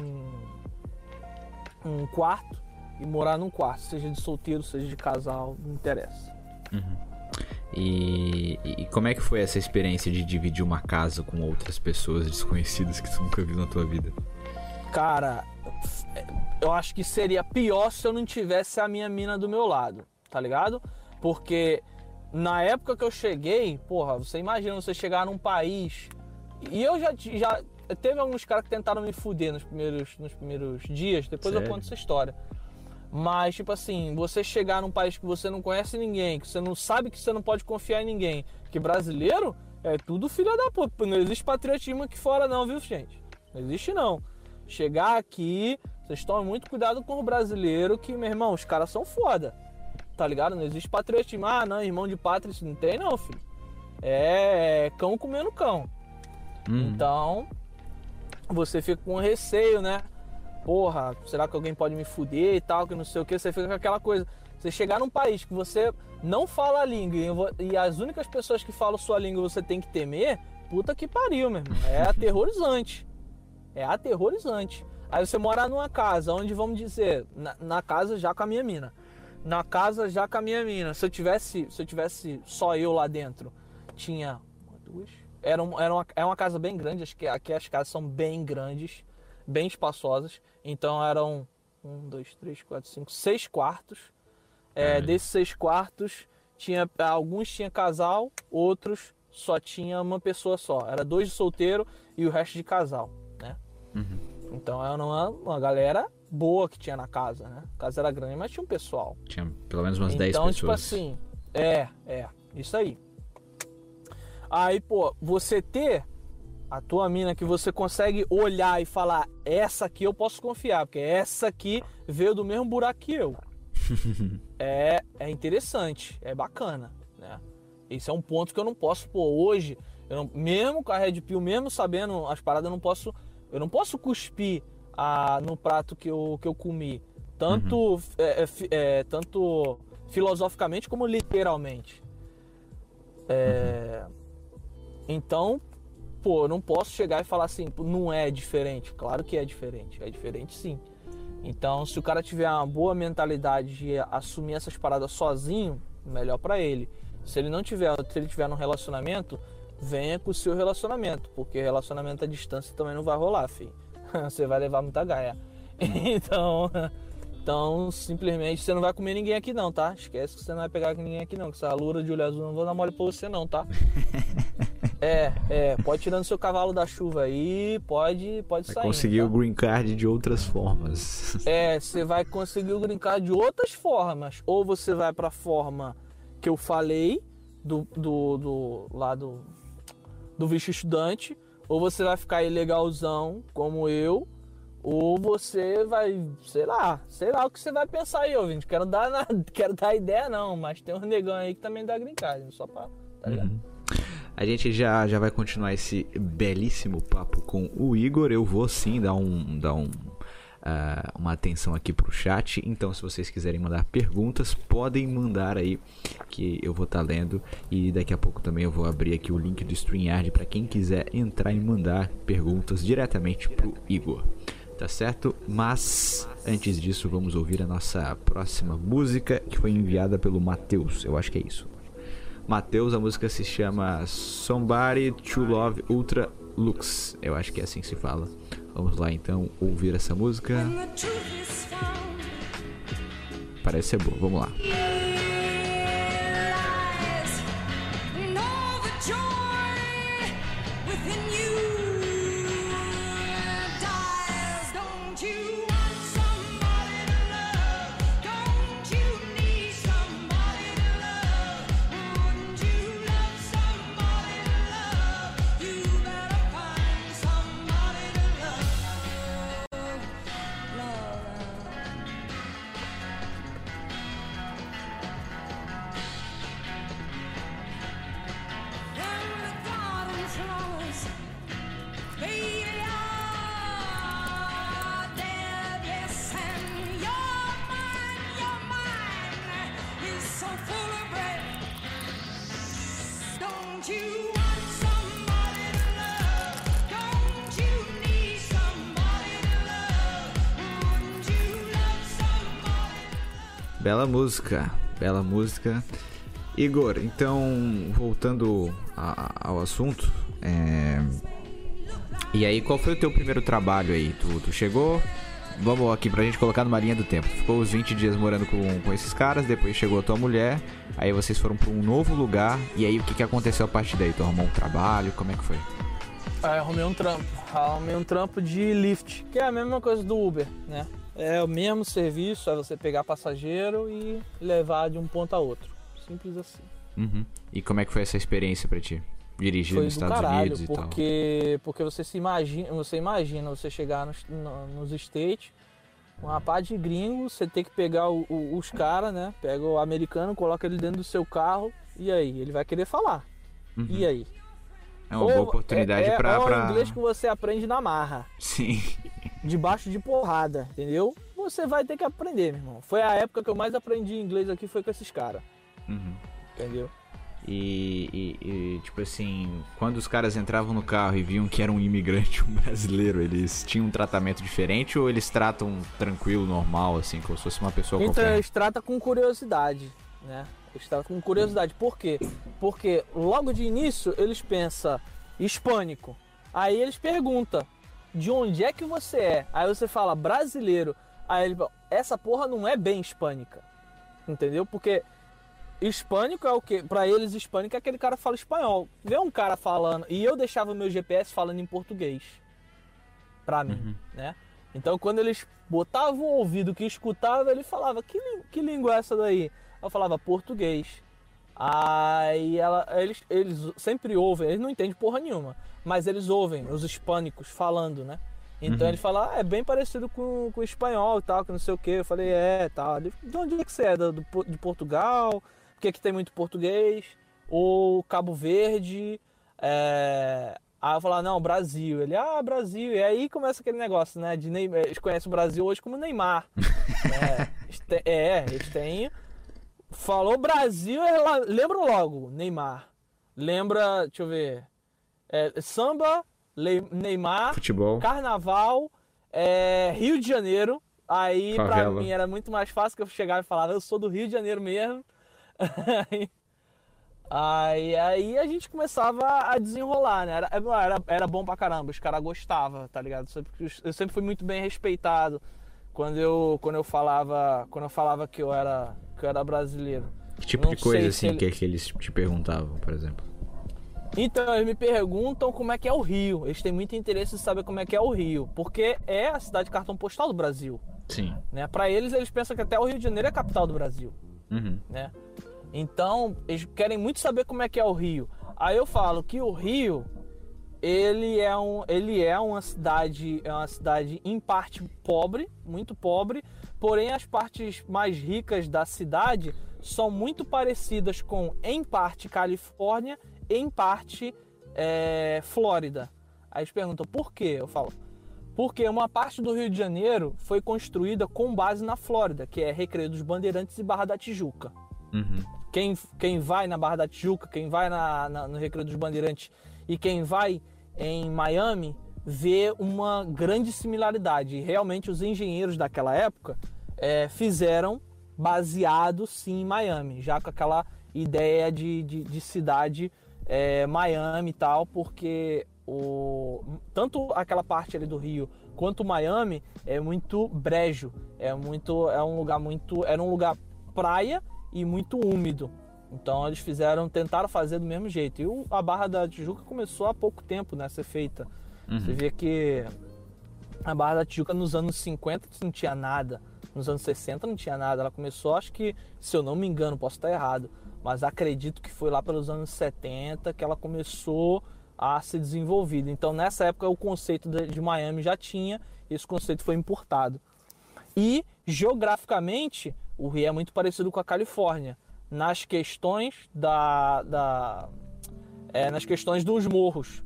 um quarto e morar num quarto, seja de solteiro, seja de casal, não interessa. Uhum. E, e, como é que foi essa experiência de dividir uma casa com outras pessoas desconhecidas que tu nunca viu na tua vida? Cara, eu acho que seria pior se eu não tivesse a minha mina do meu lado, tá ligado? Porque na época que eu cheguei, porra, você imagina você chegar num país. E eu já, já Teve alguns caras que tentaram me fuder nos primeiros, nos primeiros dias, depois Sério? eu conto essa história. Mas, tipo assim, você chegar num país que você não conhece ninguém, que você não sabe que você não pode confiar em ninguém, que brasileiro é tudo filho da puta. Não existe patriotismo aqui fora, não, viu, gente? Não existe, não. Chegar aqui, vocês tomem muito cuidado com o brasileiro, que, meu irmão, os caras são foda. Tá ligado? Não existe patriotismo. Ah, não, irmão de pátria, isso não tem, não, filho. É, é cão comendo cão. Hum. Então, você fica com receio, né? Porra, será que alguém pode me fuder e tal, que não sei o que, você fica com aquela coisa. Você chegar num país que você não fala a língua e as únicas pessoas que falam sua língua você tem que temer, puta que pariu, meu irmão. É aterrorizante. É aterrorizante. Aí você mora numa casa, onde vamos dizer, na, na, casa já com a minha mina. Na casa já com a minha mina. Se eu tivesse, se eu tivesse só eu lá dentro, tinha uma, duas, era, um, era uma, é uma casa bem grande, acho que aqui as casas são bem grandes, bem espaçosas. Então eram um, dois, três, quatro, cinco, seis quartos. É, é. Desses seis quartos, tinha alguns tinha casal, outros só tinha uma pessoa só. Era dois de solteiro e o resto de casal, né? Uhum. Então era uma, uma galera boa que tinha na casa, né? A casa era grande, mas tinha um pessoal. Tinha pelo menos umas então, 10 pessoas. Então, tipo assim, é, é, isso aí. Aí, pô, você ter a tua mina que você consegue olhar e falar, essa aqui eu posso confiar, porque essa aqui veio do mesmo buraco que eu. é, é interessante, é bacana, né? Esse é um ponto que eu não posso, pô, hoje, eu não, mesmo com a Red Pill, mesmo sabendo as paradas, eu não posso, eu não posso cuspir a, no prato que eu, que eu comi. Tanto, uhum. é, é, é, tanto filosoficamente como literalmente. É, uhum. Então, pô, eu não posso chegar e falar assim, não é diferente. Claro que é diferente, é diferente sim. Então, se o cara tiver uma boa mentalidade de assumir essas paradas sozinho, melhor para ele. Se ele não tiver, se ele tiver num relacionamento, venha com o seu relacionamento, porque relacionamento à distância também não vai rolar, filho. Você vai levar muita gaia. Então, então, simplesmente você não vai comer ninguém aqui não, tá? Esquece que você não vai pegar ninguém aqui não, que essa lura de olho azul não vou dar mole pra você não, tá? é, é, pode tirando seu cavalo da chuva aí, pode, pode vai sair. conseguir tá? o green card de outras formas. É, você vai conseguir o green card de outras formas. Ou você vai pra forma que eu falei, do, do, do lá do, do visto estudante, ou você vai ficar ilegalzão, como eu, ou você vai, sei lá, sei lá o que você vai pensar aí, ouvinte. Quero dar, na, quero dar ideia não, mas tem um negão aí que também dá green card, só pra, tá ligado? Uhum. A gente já, já vai continuar esse belíssimo papo com o Igor. Eu vou sim dar um, dar um, uh, uma atenção aqui pro chat. Então, se vocês quiserem mandar perguntas, podem mandar aí que eu vou estar tá lendo. E daqui a pouco também eu vou abrir aqui o link do StreamYard para quem quiser entrar e mandar perguntas diretamente pro Igor tá certo? Mas antes disso, vamos ouvir a nossa próxima música que foi enviada pelo Matheus. Eu acho que é isso. Matheus, a música se chama Somebody to Love Ultra Lux. Eu acho que é assim que se fala. Vamos lá então ouvir essa música. Parece ser boa. Vamos lá. Bela música, bela música. Igor, então, voltando a, ao assunto, é... e aí, qual foi o teu primeiro trabalho aí? Tu, tu, chegou, vamos aqui pra gente colocar numa linha do tempo, tu ficou os 20 dias morando com, com esses caras, depois chegou a tua mulher, aí vocês foram pra um novo lugar, e aí o que, que aconteceu a partir daí? Tu arrumou um trabalho, como é que foi? Aí arrumei um trampo, arrumei um trampo de lift, que é a mesma coisa do Uber, né? É o mesmo serviço, é você pegar passageiro e levar de um ponto a outro. Simples assim. Uhum. E como é que foi essa experiência para ti? Dirigir foi nos Estados caralho, Unidos e porque, tal? Porque você se imagina, você imagina você chegar nos, nos States, uma pá de gringos, você tem que pegar o, o, os caras, né? Pega o americano, coloca ele dentro do seu carro, e aí? Ele vai querer falar. Uhum. E aí? É uma Ou boa oportunidade é, pra, é pra... o inglês que você aprende na marra. Sim. Debaixo de porrada, entendeu? Você vai ter que aprender, meu irmão. Foi a época que eu mais aprendi inglês aqui, foi com esses caras. Uhum. Entendeu? E, e, e, tipo assim, quando os caras entravam no carro e viam que era um imigrante, um brasileiro, eles tinham um tratamento diferente ou eles tratam tranquilo, normal, assim, como se fosse uma pessoa então, qualquer? eles tratam com curiosidade, né? Eles tratam com curiosidade. Por quê? Porque logo de início eles pensam hispânico. Aí eles perguntam de onde é que você é? Aí você fala brasileiro. Aí ele fala, essa porra não é bem hispânica. Entendeu? Porque hispânico é o que? Para eles, hispânico é aquele cara que fala espanhol. Vê um cara falando. E eu deixava o meu GPS falando em português. Pra mim, uhum. né? Então quando eles botavam o ouvido que escutava, ele falava: Que, que língua é essa daí? Eu falava português. Aí ela, eles, eles sempre ouvem, eles não entendem porra nenhuma, mas eles ouvem os hispânicos falando, né? Então uhum. ele fala, ah, é bem parecido com, com o espanhol e tal, que não sei o que. Eu falei, é, tal. de onde é que você é? Do, de Portugal? Porque aqui tem muito português. Ou Cabo Verde. É... Aí eu falo, não, Brasil. Ele, ah, Brasil. E aí começa aquele negócio, né? De Neymar. Eles conhecem o Brasil hoje como Neymar. é, é, eles têm. Falou Brasil, lembra logo Neymar. Lembra, deixa eu ver. É, samba, Neymar, futebol, carnaval, é, Rio de Janeiro. Aí Favela. pra mim era muito mais fácil que eu chegava e falava, eu sou do Rio de Janeiro mesmo. Aí, aí a gente começava a desenrolar, né? Era, era, era bom pra caramba, os caras gostavam, tá ligado? Eu sempre fui muito bem respeitado quando eu, quando eu falava quando eu falava que eu era, que eu era brasileiro. Que tipo de coisa assim ele... que, que eles te perguntavam, por exemplo? Então, eles me perguntam como é que é o Rio. Eles têm muito interesse em saber como é que é o Rio, porque é a cidade de cartão postal do Brasil. Sim. Né? Para eles, eles pensam que até o Rio de Janeiro é a capital do Brasil. Uhum. Né? Então, eles querem muito saber como é que é o Rio. Aí eu falo que o Rio, ele é, um, ele é uma cidade, é uma cidade em parte pobre, muito pobre, porém as partes mais ricas da cidade são muito parecidas com, em parte, Califórnia, em parte, é, Flórida. Aí eles perguntam por quê? Eu falo, porque uma parte do Rio de Janeiro foi construída com base na Flórida, que é Recreio dos Bandeirantes e Barra da Tijuca. Uhum. Quem, quem vai na Barra da Tijuca, quem vai na, na, no Recreio dos Bandeirantes e quem vai em Miami vê uma grande similaridade. E realmente os engenheiros daquela época é, fizeram baseado sim em Miami, já com aquela ideia de, de, de cidade é, Miami e tal, porque o, tanto aquela parte ali do Rio quanto Miami é muito brejo, é muito é um lugar muito era um lugar praia e muito úmido. Então eles fizeram, tentaram fazer do mesmo jeito. E o, a Barra da Tijuca começou há pouco tempo né, a ser feita. Uhum. Você vê que a Barra da Tijuca nos anos 50 não tinha nada. Nos anos 60 não tinha nada. Ela começou, acho que, se eu não me engano, posso estar errado, mas acredito que foi lá pelos anos 70 que ela começou a ser desenvolvida. Então nessa época o conceito de Miami já tinha, esse conceito foi importado. E geograficamente o Rio é muito parecido com a Califórnia nas questões da, da é, nas questões dos morros,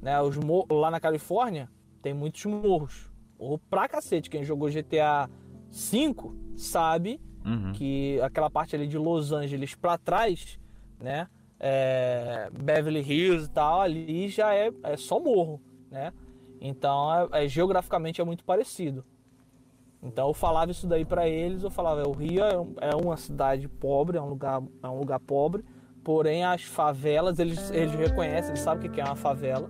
né? Os mor lá na Califórnia tem muitos morros, morro pra cacete. Quem jogou GTA 5 sabe uhum. que aquela parte ali de Los Angeles para trás, né? É, Beverly Hills e tal, ali já é, é só morro, né? Então, é, é geograficamente é muito parecido. Então eu falava isso daí para eles, eu falava, o Rio é, é uma cidade pobre, é um lugar, é um lugar pobre, porém as favelas, eles, eles reconhecem, eles sabem o que é uma favela.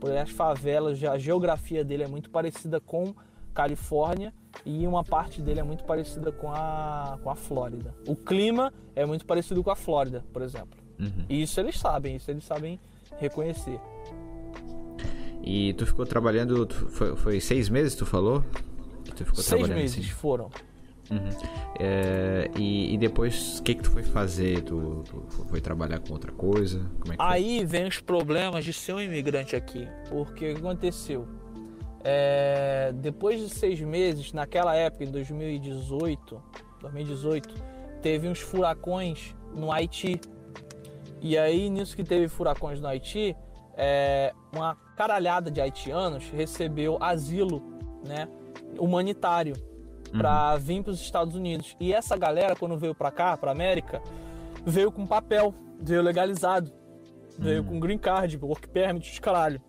Porém as favelas, a geografia dele é muito parecida com Califórnia e uma parte dele é muito parecida com a, com a Flórida. O clima é muito parecido com a Flórida, por exemplo. Uhum. E isso eles sabem, isso eles sabem reconhecer. E tu ficou trabalhando, foi, foi seis meses, tu falou? tu ficou Seis trabalhando meses assim? foram. Uhum. É, e, e, depois, o que que tu foi fazer? Tu, tu, foi trabalhar com outra coisa? É Aí vem os problemas de ser um imigrante aqui. Porque o que aconteceu? É, depois de seis meses, naquela época, em 2018, 2018, teve uns furacões no Haiti. E aí, nisso que teve furacões no Haiti, é, uma caralhada de haitianos recebeu asilo, né? humanitário para uhum. vir para os Estados Unidos. E essa galera, quando veio para cá, para América, veio com papel, veio legalizado, veio uhum. com green card, work permit, os caralho.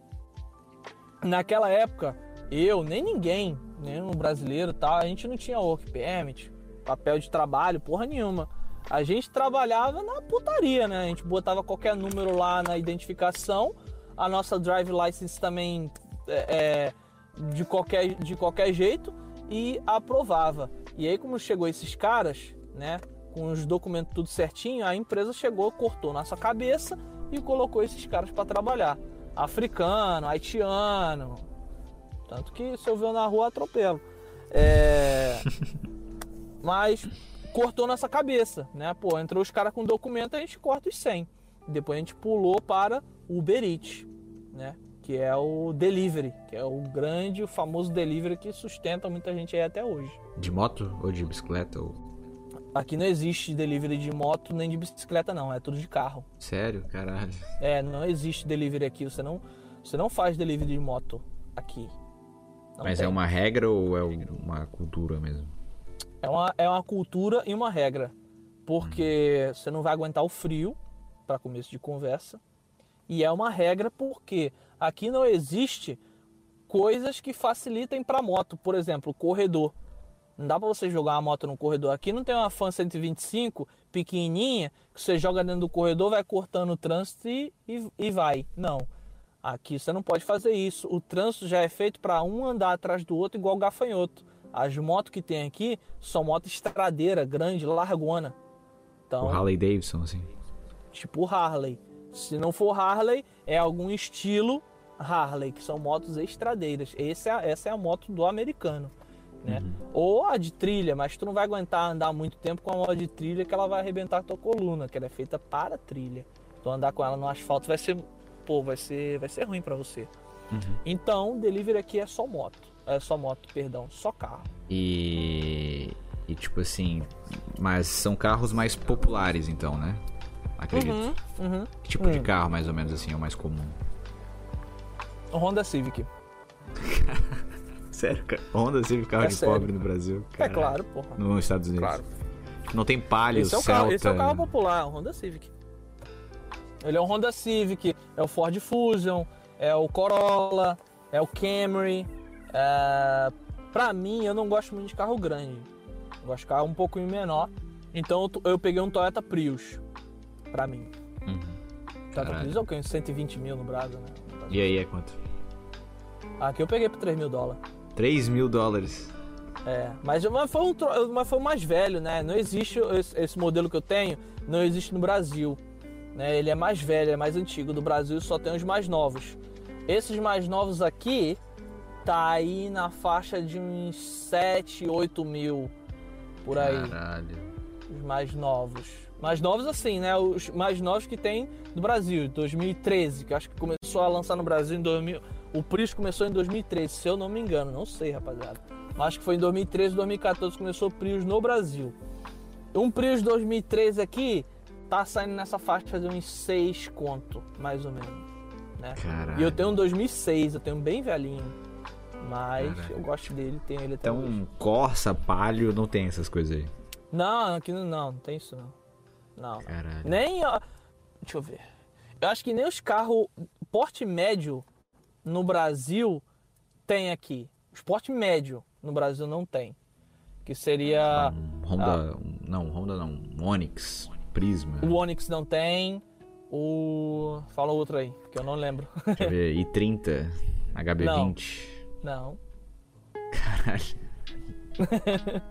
Naquela época, eu, nem ninguém, nem um brasileiro tal, a gente não tinha work permit, papel de trabalho, porra nenhuma. A gente trabalhava na putaria, né? A gente botava qualquer número lá na identificação, a nossa drive license também é, é de qualquer, de qualquer jeito e aprovava. E aí, como chegou esses caras, né, com os documentos tudo certinho, a empresa chegou, cortou nossa cabeça e colocou esses caras para trabalhar. Africano, haitiano. Tanto que se eu ver na rua, atropelo. É... Mas cortou nossa cabeça, né? Pô, entrou os caras com documento, a gente corta os 100. Depois a gente pulou para o Uber Eats, né? que é o delivery, que é o grande, o famoso delivery que sustenta muita gente aí até hoje. De moto ou de bicicleta? Ou... Aqui não existe delivery de moto nem de bicicleta não, é tudo de carro. Sério? Caralho. É, não existe delivery aqui, você não, você não faz delivery de moto aqui. Não Mas é tem. é uma regra ou é uma cultura mesmo? É uma, é uma cultura e uma regra. Porque hum. você não vai aguentar o frio, para começo de conversa. E é uma regra porque Aqui não existe coisas que facilitem para moto, por exemplo, corredor. Não dá pra você jogar uma moto no corredor. Aqui não tem uma Fan 125 pequenininha que você joga dentro do corredor, vai cortando o trânsito e, e, e vai. Não. Aqui você não pode fazer isso. O trânsito já é feito para um andar atrás do outro igual gafanhoto. As motos que tem aqui são motos estradeira, grande, largona. Então, o Harley Davidson, assim. Tipo Harley. Se não for Harley, é algum estilo Harley, que são motos estradeiras. Essa é, essa é a moto do americano. Né? Uhum. Ou a de trilha, mas tu não vai aguentar andar muito tempo com a moto de trilha que ela vai arrebentar a tua coluna, que ela é feita para trilha. Tu andar com ela no asfalto vai ser, pô, vai ser, vai ser ruim para você. Uhum. Então, delivery aqui é só moto. É só moto, perdão, só carro. E e tipo assim, mas são carros mais populares então, né? Acredito. Uhum, uhum, que tipo de carro mais ou menos assim é o mais comum? Honda Civic. Sério, cara? Honda Civic carro é de sério. pobre no Brasil? É claro, porra. Nos Estados Unidos. Claro. Não tem Palio, esse é o Celta... Carro, esse é o carro popular, o Honda Civic. Ele é um Honda Civic, é o Ford Fusion, é o Corolla, é o Camry. É... Pra mim, eu não gosto muito de carro grande. Eu gosto de carro um pouquinho menor. Então eu peguei um Toyota Prius pra mim. Uhum. Toyota Prius é o que? 120 mil no Brasil, né? E aí é quanto? Aqui eu peguei por 3 mil dólares. 3 mil dólares? É, mas, mas, foi um, mas foi o mais velho, né? Não existe esse, esse, modelo que eu tenho, não existe no Brasil. Né? Ele é mais velho, é mais antigo. Do Brasil só tem os mais novos. Esses mais novos aqui tá aí na faixa de uns 7, 8 mil por aí. Caralho. Os mais novos. Mais novos assim, né? Os mais novos que tem do Brasil, 2013, que acho que começou a lançar no Brasil em 2000. O Prius começou em 2013, se eu não me engano, não sei, rapaziada. Mas acho que foi em 2013, 2014 que começou o Prius no Brasil. Um Prius 2013 aqui tá saindo nessa faixa de uns 6 conto, mais ou menos. Né? E eu tenho um 2006, eu tenho um bem velhinho. Mas Caraca. eu gosto dele, tenho ele até Então, hoje. Corsa, Palio, não tem essas coisas aí? Não, aqui não, não, não tem isso não. Não. Caralho. Nem. Ó, deixa eu ver. Eu acho que nem os carros porte médio no Brasil tem aqui. Os porte médio no Brasil não tem. Que seria. Um Honda. Ah, não, Honda não. Onix. Prisma. O Onix não tem. O. Fala outro aí, que eu não lembro. Deixa eu ver. I30. HB20. Não. Caralho.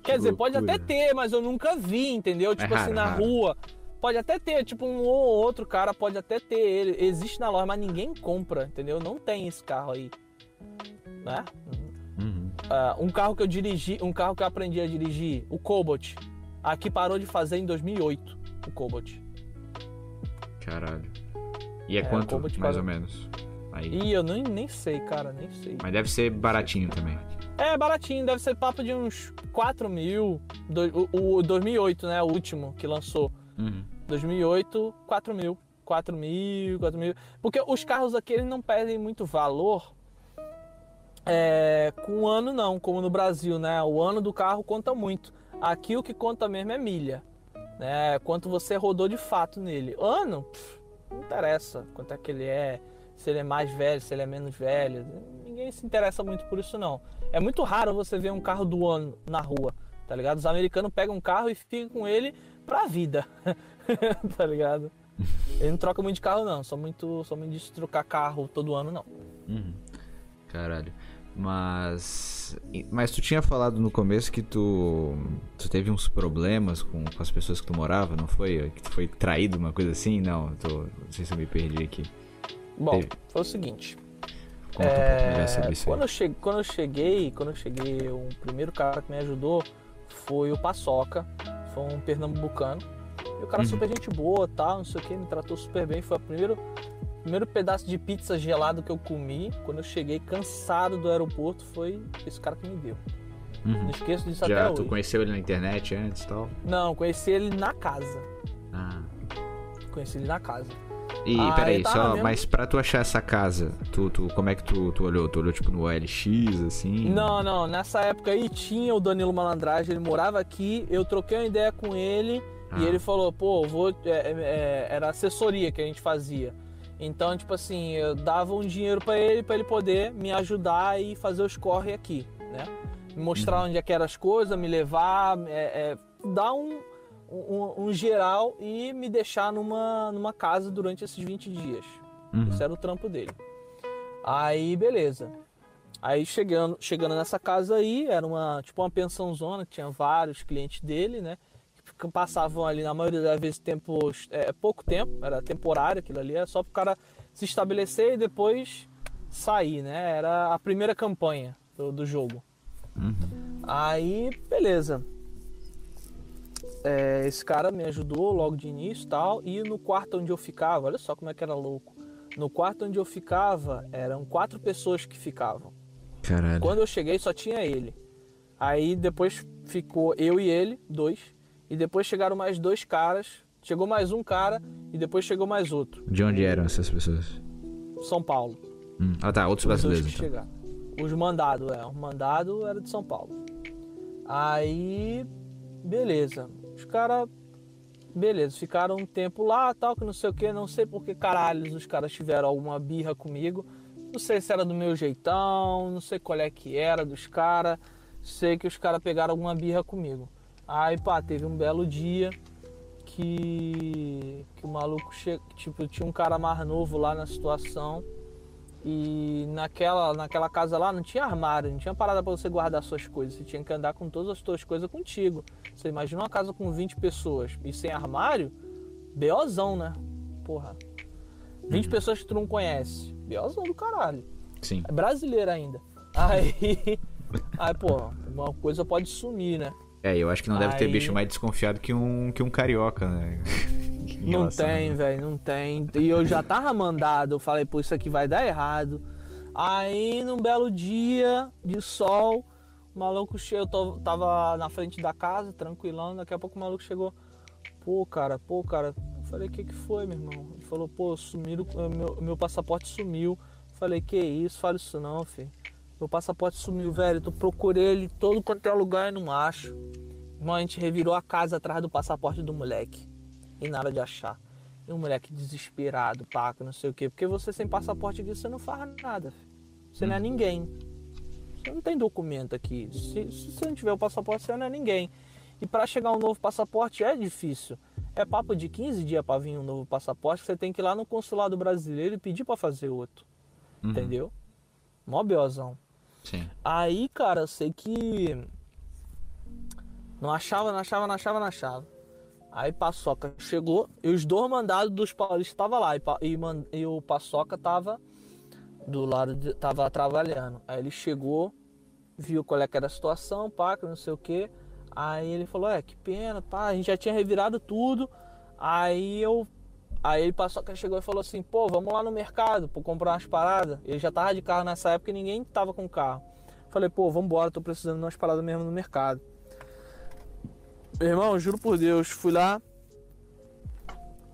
Quer dizer, pode até ter, mas eu nunca vi, entendeu? Tipo é assim, na raro. rua. Pode até ter, tipo, um ou outro cara pode até ter ele. Existe na loja, mas ninguém compra, entendeu? Não tem esse carro aí. Né? Uhum. Uh, um carro que eu dirigi, um carro que eu aprendi a dirigir, o Cobalt. Aqui parou de fazer em 2008, o Cobalt. Caralho. E é, é quanto, mais parou... ou menos? Aí. Ih, eu nem, nem sei, cara, nem sei. Mas deve ser baratinho também. É, baratinho, deve ser papo de uns 4 mil. Do, o, o 2008, né? O último que lançou. Uhum. 2008, 4 mil. 4 mil, 4 mil. Porque os carros aqui eles não perdem muito valor é, com o ano, não, como no Brasil, né? O ano do carro conta muito. Aqui o que conta mesmo é milha. Né? Quanto você rodou de fato nele. Ano, pff, não interessa quanto é que ele é se ele é mais velho, se ele é menos velho. Ninguém se interessa muito por isso, não. É muito raro você ver um carro do ano na rua, tá ligado? Os americanos pegam um carro e ficam com ele pra vida, tá ligado? Ele não troca muito de carro, não. Só muito, só muito de trocar carro todo ano, não. Uhum. Caralho. Mas. Mas tu tinha falado no começo que tu. Tu teve uns problemas com, com as pessoas que tu morava, não foi? Que tu foi traído, uma coisa assim? Não, tô, não sei se eu me perdi aqui. Bom, Teve. foi o seguinte. É, quando, eu cheguei, quando eu cheguei, quando eu cheguei, o primeiro cara que me ajudou foi o Paçoca, foi um pernambucano. E o cara uhum. super gente boa, tal, não sei o que, me tratou super bem. Foi o primeiro, primeiro pedaço de pizza gelado que eu comi. Quando eu cheguei cansado do aeroporto, foi esse cara que me deu. Uhum. Não esqueço disso Já, até tu hoje. conheceu ele na internet antes e tal? Não, conheci ele na casa. Ah. Conheci ele na casa. E ah, peraí, tá só, mas pra tu achar essa casa, tu, tu, como é que tu, tu olhou? Tu olhou tipo no OLX, assim? Não, não, nessa época aí tinha o Danilo Malandragem, ele morava aqui, eu troquei uma ideia com ele ah. e ele falou, pô, vou. É, é, é, era assessoria que a gente fazia. Então, tipo assim, eu dava um dinheiro para ele, para ele poder me ajudar e fazer os corre aqui, né? Me mostrar onde é que eram as coisas, me levar, é, é, dar um, um, um, geral e me deixar numa, numa casa durante esses 20 dias. Uhum. Esse era o trampo dele. Aí, beleza. Aí chegando, chegando nessa casa aí, era uma tipo uma pensãozona tinha vários clientes dele, né? Que passavam ali na maioria das vezes tempo, é, pouco tempo, era temporário aquilo ali, era só para o cara se estabelecer e depois sair, né? Era a primeira campanha do, do jogo. Uhum. Aí, beleza. É, esse cara me ajudou logo de início tal. E no quarto onde eu ficava, olha só como é que era louco. No quarto onde eu ficava, eram quatro pessoas que ficavam. Caralho. Quando eu cheguei, só tinha ele. Aí depois ficou eu e ele, dois. E depois chegaram mais dois caras. Chegou mais um cara e depois chegou mais outro. De onde eram essas pessoas? São Paulo. Hum. Ah tá, outros brasileiros então. Chegaram. Os mandados, é. O mandado era de São Paulo. Aí, beleza. Os caras, beleza, ficaram um tempo lá, tal, que não sei o que, não sei por que caralhos os caras tiveram alguma birra comigo. Não sei se era do meu jeitão, não sei qual é que era dos caras. Sei que os caras pegaram alguma birra comigo. Aí, pá, teve um belo dia que, que o maluco che... tipo, tinha um cara mais novo lá na situação. E naquela, naquela casa lá não tinha armário, não tinha parada para você guardar suas coisas. Você tinha que andar com todas as suas coisas contigo. Você imagina uma casa com 20 pessoas e sem armário? Beozão, né? Porra. 20 uhum. pessoas que tu não conhece. Beozão do caralho. Sim. É brasileiro ainda. Aí. Aí, pô, uma coisa pode sumir, né? É, eu acho que não deve Aí... ter bicho mais desconfiado que um, que um carioca, né? não tem, velho, não tem. E eu já tava mandado, eu falei, pô, isso aqui vai dar errado. Aí, num belo dia de sol, o maluco chegou, eu tava na frente da casa, tranquilão, daqui a pouco o maluco chegou. Pô, cara, pô, cara. Eu falei, o que que foi, meu irmão? Ele falou, pô, sumiram, meu, meu passaporte sumiu. Eu falei, que isso, fala isso não, filho. Meu passaporte sumiu, velho. Eu procurei ele todo quanto é lugar e não acho. Irmão, a gente revirou a casa atrás do passaporte do moleque. E nada de achar. E o moleque desesperado, paca, não sei o quê. Porque você sem passaporte aqui, você não faz nada. Filho. Você não é ninguém. Você não tem documento aqui. Se, se você não tiver o passaporte, você não é ninguém. E para chegar um novo passaporte é difícil. É papo de 15 dias para vir um novo passaporte. Você tem que ir lá no consulado brasileiro e pedir para fazer outro. Uhum. Entendeu? Mó beozão. Sim. Aí, cara, eu sei que. Não achava, não achava, não achava, não achava. Aí Paçoca chegou e os dois mandados dos paulistas estavam lá. E, e, e, o Paçoca tava do lado, de, tava trabalhando. Aí ele chegou, viu qual é que era a situação, pá, que não sei o que. Aí ele falou, é, que pena, pá, a gente já tinha revirado tudo. Aí eu Aí ele passou, chegou e falou assim, pô, vamos lá no mercado para comprar umas paradas. Ele já tava de carro nessa época e ninguém tava com carro. Falei, pô, vamos embora, tô precisando de umas paradas mesmo no mercado. Irmão, juro por Deus, fui lá,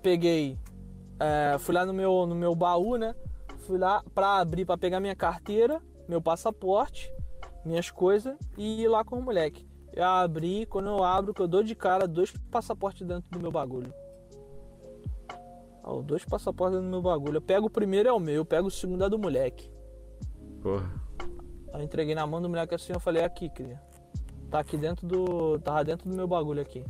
peguei, é, fui lá no meu, no meu baú, né? Fui lá pra abrir, pra pegar minha carteira, meu passaporte, minhas coisas e ir lá com o moleque. Eu abri, quando eu abro, que eu dou de cara, dois passaportes dentro do meu bagulho. Ó, dois passaportes no meu bagulho. Eu pego o primeiro é o meu, eu pego o segundo é do moleque. Porra. Aí eu entreguei na mão do moleque assim, eu falei, aqui, cria. Tá aqui dentro do. Tava dentro do meu bagulho aqui.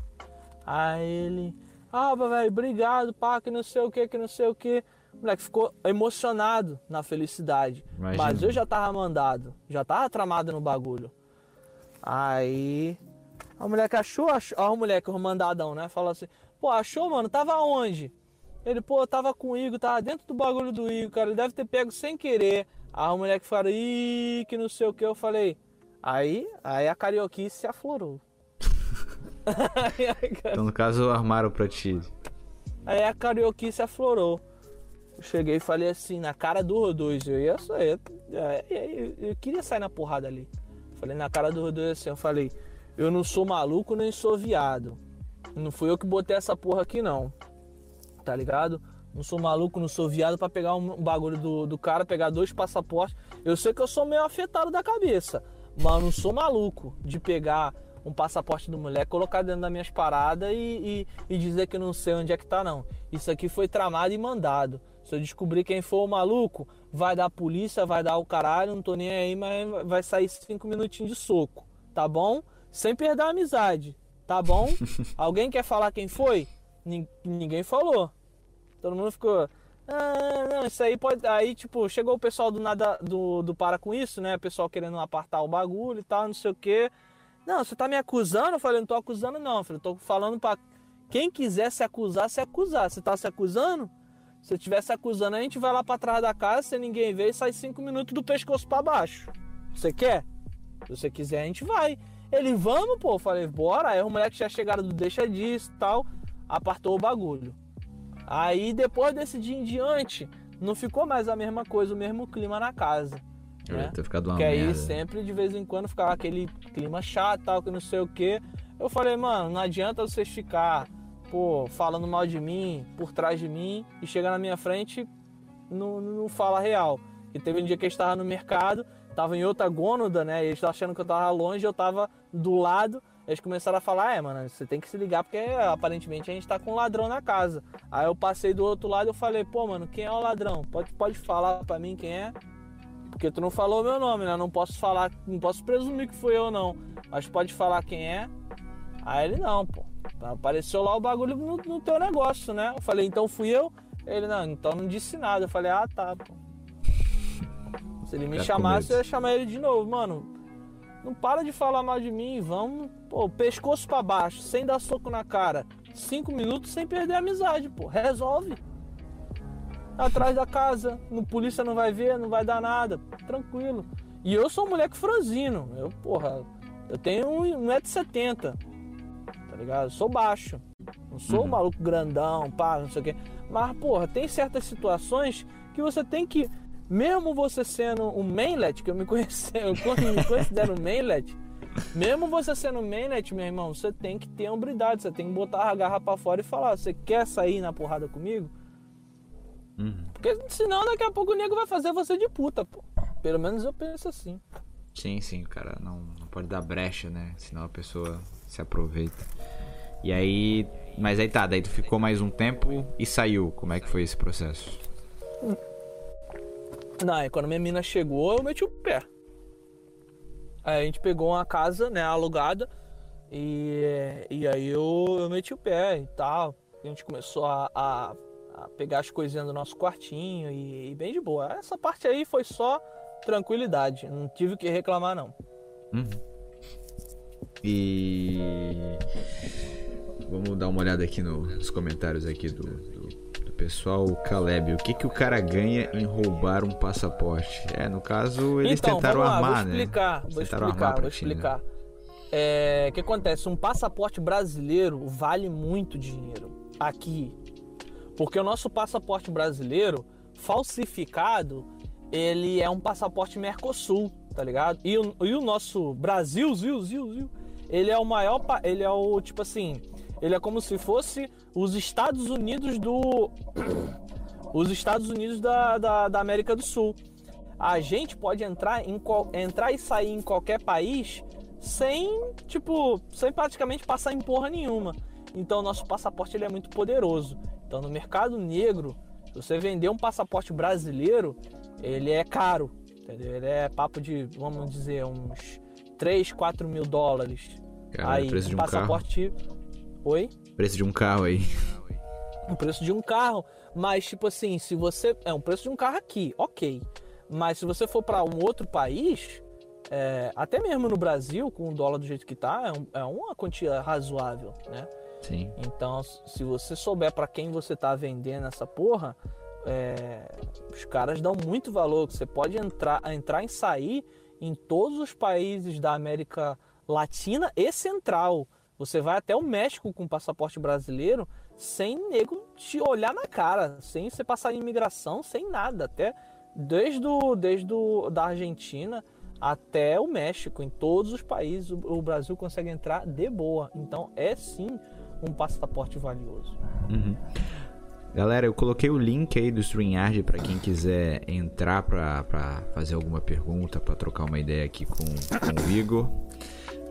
Aí ele. Ah, velho, obrigado, pá, que não sei o que, que não sei o que. O moleque ficou emocionado na felicidade. Imagina. Mas eu já tava mandado, já tava tramado no bagulho. Aí. A moleque achou, achou. Ó, o moleque, o mandadão, né? Falou assim: pô, achou, mano? Tava onde? Ele, pô, tava com o Igor, tava dentro do bagulho do Igor, cara. Ele deve ter pego sem querer. Aí o moleque falou, ih, que não sei o que. Eu falei. Aí, aí a carioquice se aflorou. então, no caso, armaram pra ti. Aí a carioquice aflorou. Eu cheguei e falei assim, na cara do Rodolfo. Eu ia sair. Eu, eu, queria sair na porrada ali. Falei na cara do Rodolfo assim, eu falei, eu não sou maluco nem sou viado. Não fui eu que botei essa porra aqui não tá ligado? Não sou maluco, não sou viado para pegar um bagulho do, do cara, pegar dois passaportes. Eu sei que eu sou meio afetado da cabeça, mas não sou maluco de pegar um passaporte do moleque, colocar dentro das minhas paradas e, e, e, dizer que não sei onde é que tá, não. Isso aqui foi tramado e mandado. Se eu descobrir quem for o maluco, vai dar polícia, vai dar o caralho, não tô nem aí, mas vai sair cinco minutinhos de soco, tá bom? Sem perder a amizade, tá bom? Alguém quer falar quem foi? Ninguém falou. Todo mundo ficou. Ah, não, isso aí pode. Aí, tipo, chegou o pessoal do nada do, do para com isso, né? O pessoal querendo apartar o bagulho e tal, não sei o quê. Não, você tá me acusando? Eu falei, não tô acusando, não. Eu falei, tô falando pra quem quiser se acusar, se acusar. Você tá se acusando? Se estiver se acusando, a gente vai lá para trás da casa, sem ninguém ver, e sai cinco minutos do pescoço para baixo. Você quer? Se você quiser, a gente vai. Ele, vamos, pô. Eu falei, bora. Aí o moleque já chegaram do deixa disso tal, apartou o bagulho. Aí depois desse dia em diante, não ficou mais a mesma coisa, o mesmo clima na casa. Né? Ter ficado uma Porque aí sempre de vez em quando ficava aquele clima chato, tal, que não sei o que. Eu falei, mano, não adianta vocês ficar, pô, falando mal de mim, por trás de mim, e chegar na minha frente não, não fala real. E teve um dia que eu estava no mercado, tava em outra gônada, né? E eles estavam achando que eu tava longe, eu tava do lado. Eles começaram a falar, é, mano, você tem que se ligar porque aparentemente a gente tá com um ladrão na casa. Aí eu passei do outro lado e falei, pô, mano, quem é o ladrão? Pode, pode falar pra mim quem é? Porque tu não falou meu nome, né? Não posso falar, não posso presumir que fui eu, não. Mas pode falar quem é. Aí ele, não, pô. Apareceu lá o bagulho no, no teu negócio, né? Eu falei, então fui eu? Ele, não, então não disse nada. Eu falei, ah, tá, pô. Se ele me chamasse, eu ia chamar ele de novo, mano. Não para de falar mal de mim, vamos, pô, pescoço pra baixo, sem dar soco na cara. Cinco minutos sem perder a amizade, pô. Resolve. Atrás da casa, no polícia não vai ver, não vai dar nada. Tranquilo. E eu sou um moleque franzino. Eu, porra, eu tenho 1,70m. Tá ligado? Eu sou baixo. Não sou um Uhum. maluco grandão, pá, não sei o quê. Mas, porra, tem certas situações que você tem que. Mesmo você sendo um mainlet, que eu me, conheci, eu me considero um mainlet, mesmo você sendo um mainlet, meu irmão, você tem que ter hombridade, você tem que botar a garra pra fora e falar: você quer sair na porrada comigo? Uhum. Porque senão daqui a pouco o nego vai fazer você de puta, pô. Pelo menos eu penso assim. Sim, sim, cara. Não, não pode dar brecha, né? Senão a pessoa se aproveita. E aí. Mas aí tá, daí tu ficou mais um tempo e saiu. Como é que foi esse processo? Não, quando minha mina chegou, eu meti o pé. Aí a gente pegou uma casa, né, alugada, e, e aí eu, eu meti o pé e tal. A gente começou a, a, a pegar as coisinhas do nosso quartinho e, e bem de boa. Essa parte aí foi só tranquilidade, não tive que reclamar não. Uhum. E. Vamos dar uma olhada aqui no- nos comentários aqui do pessoal. O Caleb, o que, que o cara ganha em roubar um passaporte? É, no caso, eles então, tentaram lá, armar, vou explicar, né? vou Tentaram explicar, armar vou ti, né? explicar. É, o que acontece? Um passaporte brasileiro vale muito dinheiro aqui. Porque o nosso passaporte brasileiro, falsificado, ele é um passaporte Mercosul, tá ligado? E o, e o nosso Brasil, Zil, Zil, Zil, ele é o maior, ele é o, tipo assim, ele é como se fosse os Estados Unidos do... os Estados Unidos da, da, da América do Sul. A gente pode entrar, em entrar e sair em qualquer país sem, tipo, sem praticamente passar em porra nenhuma. Então, nosso passaporte ele é muito poderoso. Então, no mercado negro, se você vender um passaporte brasileiro, ele é caro, entendeu? Ele é papo de, vamos dizer, uns 3, 4 mil dólares. Cara, aí, o preço de um passaporte... Oi? Preço de um carro aí. o preço de um carro. Mas, tipo assim, se você. É um preço de um carro aqui, ok. Mas se você for para um outro país, é, até mesmo no Brasil, com o dólar do jeito que tá, é, um- é uma quantia razoável, né? Sim. Então, se você souber para quem você tá vendendo essa porra, é, os caras dão muito valor. Você pode entrar, entrar e sair em todos os países da América Latina e Central. Você vai até o México com passaporte brasileiro sem nego te olhar na cara, sem você passar em imigração, sem nada, até desde, o, desde o, da Argentina até o México, em todos os países o, o Brasil consegue entrar de boa. Então é sim um passaporte valioso. Uhum. Galera, eu coloquei o link aí do StreamYard pra quem quiser entrar pra fazer alguma pergunta, pra trocar uma ideia aqui com, com o Igor.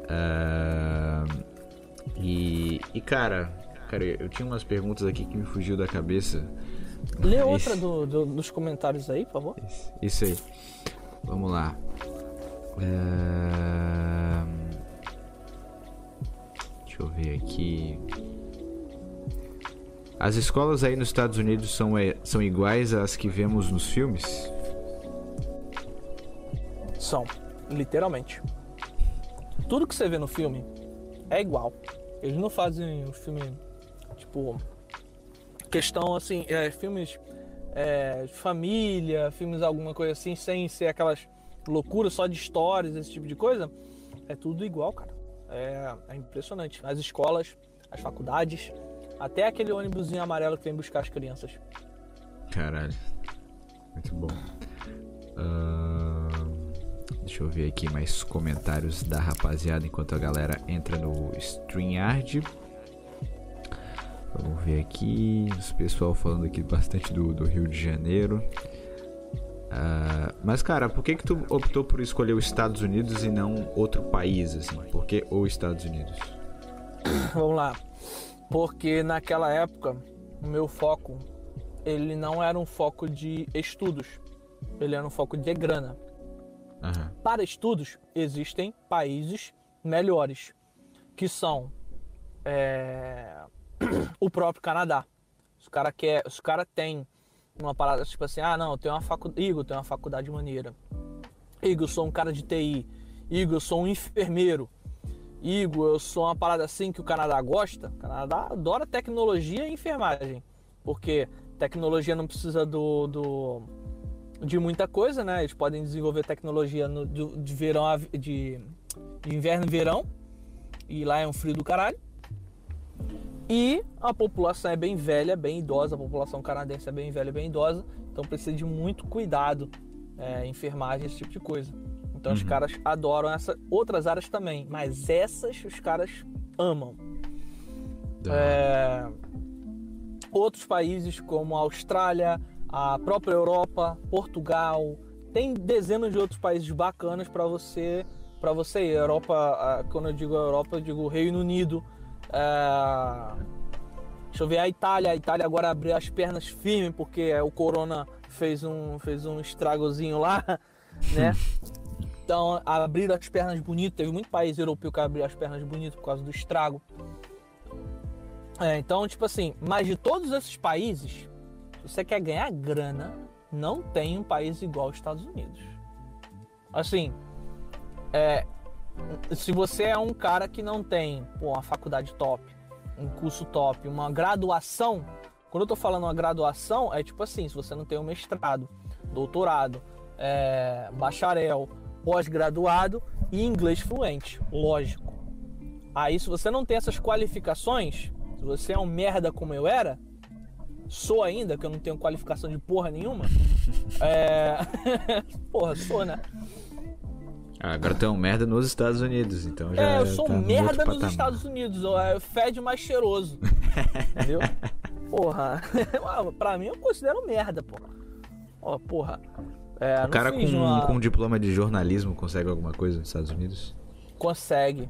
Ah, e, e cara, cara, eu tinha umas perguntas aqui que me fugiu da cabeça. Lê outra do- do- dos comentários aí, por favor. Isso aí. Vamos lá. É, ver aqui. As escolas aí nos Estados Unidos são, são iguais às que vemos nos filmes? São, literalmente. Tudo que você vê no filme é igual. Eles não fazem um filme, tipo, questão assim, é, filmes é, de família, filmes alguma coisa assim, sem ser aquelas loucuras só de histórias, esse tipo de coisa. É tudo igual, cara. É, é impressionante. As escolas, as faculdades, até aquele ônibusinho amarelo que vem buscar as crianças. Caralho. Muito bom. Uh, deixa eu ver aqui mais comentários da rapaziada enquanto a galera entra no StreamYard. Vamos ver aqui. Os pessoal falando aqui bastante do, do Rio de Janeiro. Uh, mas, cara, por que que tu optou por escolher os Estados Unidos e não outro país, assim? Por que os Estados Unidos? Vamos lá porque naquela época o meu foco ele não era um foco de estudos, ele era um foco de grana. Uhum. Para estudos existem países melhores, que são é, o próprio Canadá. Os cara quer, os cara tem uma parada tipo assim, ah não, eu tenho uma faculdade, Igor, tem uma faculdade maneira. Igor, eu sou um cara de TI. Igor, eu sou um enfermeiro. Igor, eu sou uma parada assim que o Canadá gosta. O Canadá adora tecnologia e enfermagem. Porque tecnologia não precisa do, do de muita coisa, né? Eles podem desenvolver tecnologia no, de, de verão a, de, de inverno e verão. E lá é um frio do caralho. E a população é bem velha, bem idosa. A população canadense é bem velha, bem idosa. Então precisa de muito cuidado, é, enfermagem, esse tipo de coisa. Então uhum. os caras adoram essa, outras áreas também, mas essas os caras amam. É, outros países como a Austrália, a própria Europa, Portugal, tem dezenas de outros países bacanas para você para você ir. Europa, quando eu digo Europa, eu digo Reino Unido. É, deixa eu ver a Itália. A Itália agora abriu as pernas firme porque o Corona fez um fez um estragozinho lá, né? Então, abriram as pernas bonito. Teve muito país europeu que abriu as pernas bonito por causa do estrago. É, então, tipo assim, mas de todos esses países, se você quer ganhar grana, não tem um país igual aos Estados Unidos. Assim, é, se você é um cara que não tem pô, uma faculdade top, um curso top, uma graduação, quando eu tô falando uma graduação, é tipo assim, se você não tem um mestrado, doutorado, é, bacharel, pós-graduado e inglês fluente, lógico. Aí, se você não tem essas qualificações, se você é um merda como eu era, sou ainda, que eu não tenho qualificação de porra nenhuma, é. porra, sou, né? Ah, agora tem um merda nos Estados Unidos, então já. É, eu sou tá merda nos Estados Unidos, é fede mais cheiroso. entendeu? Porra, pra mim eu considero merda, porra. Ó, porra. É, o cara com, uma... com um diploma de jornalismo consegue alguma coisa nos Estados Unidos? Consegue.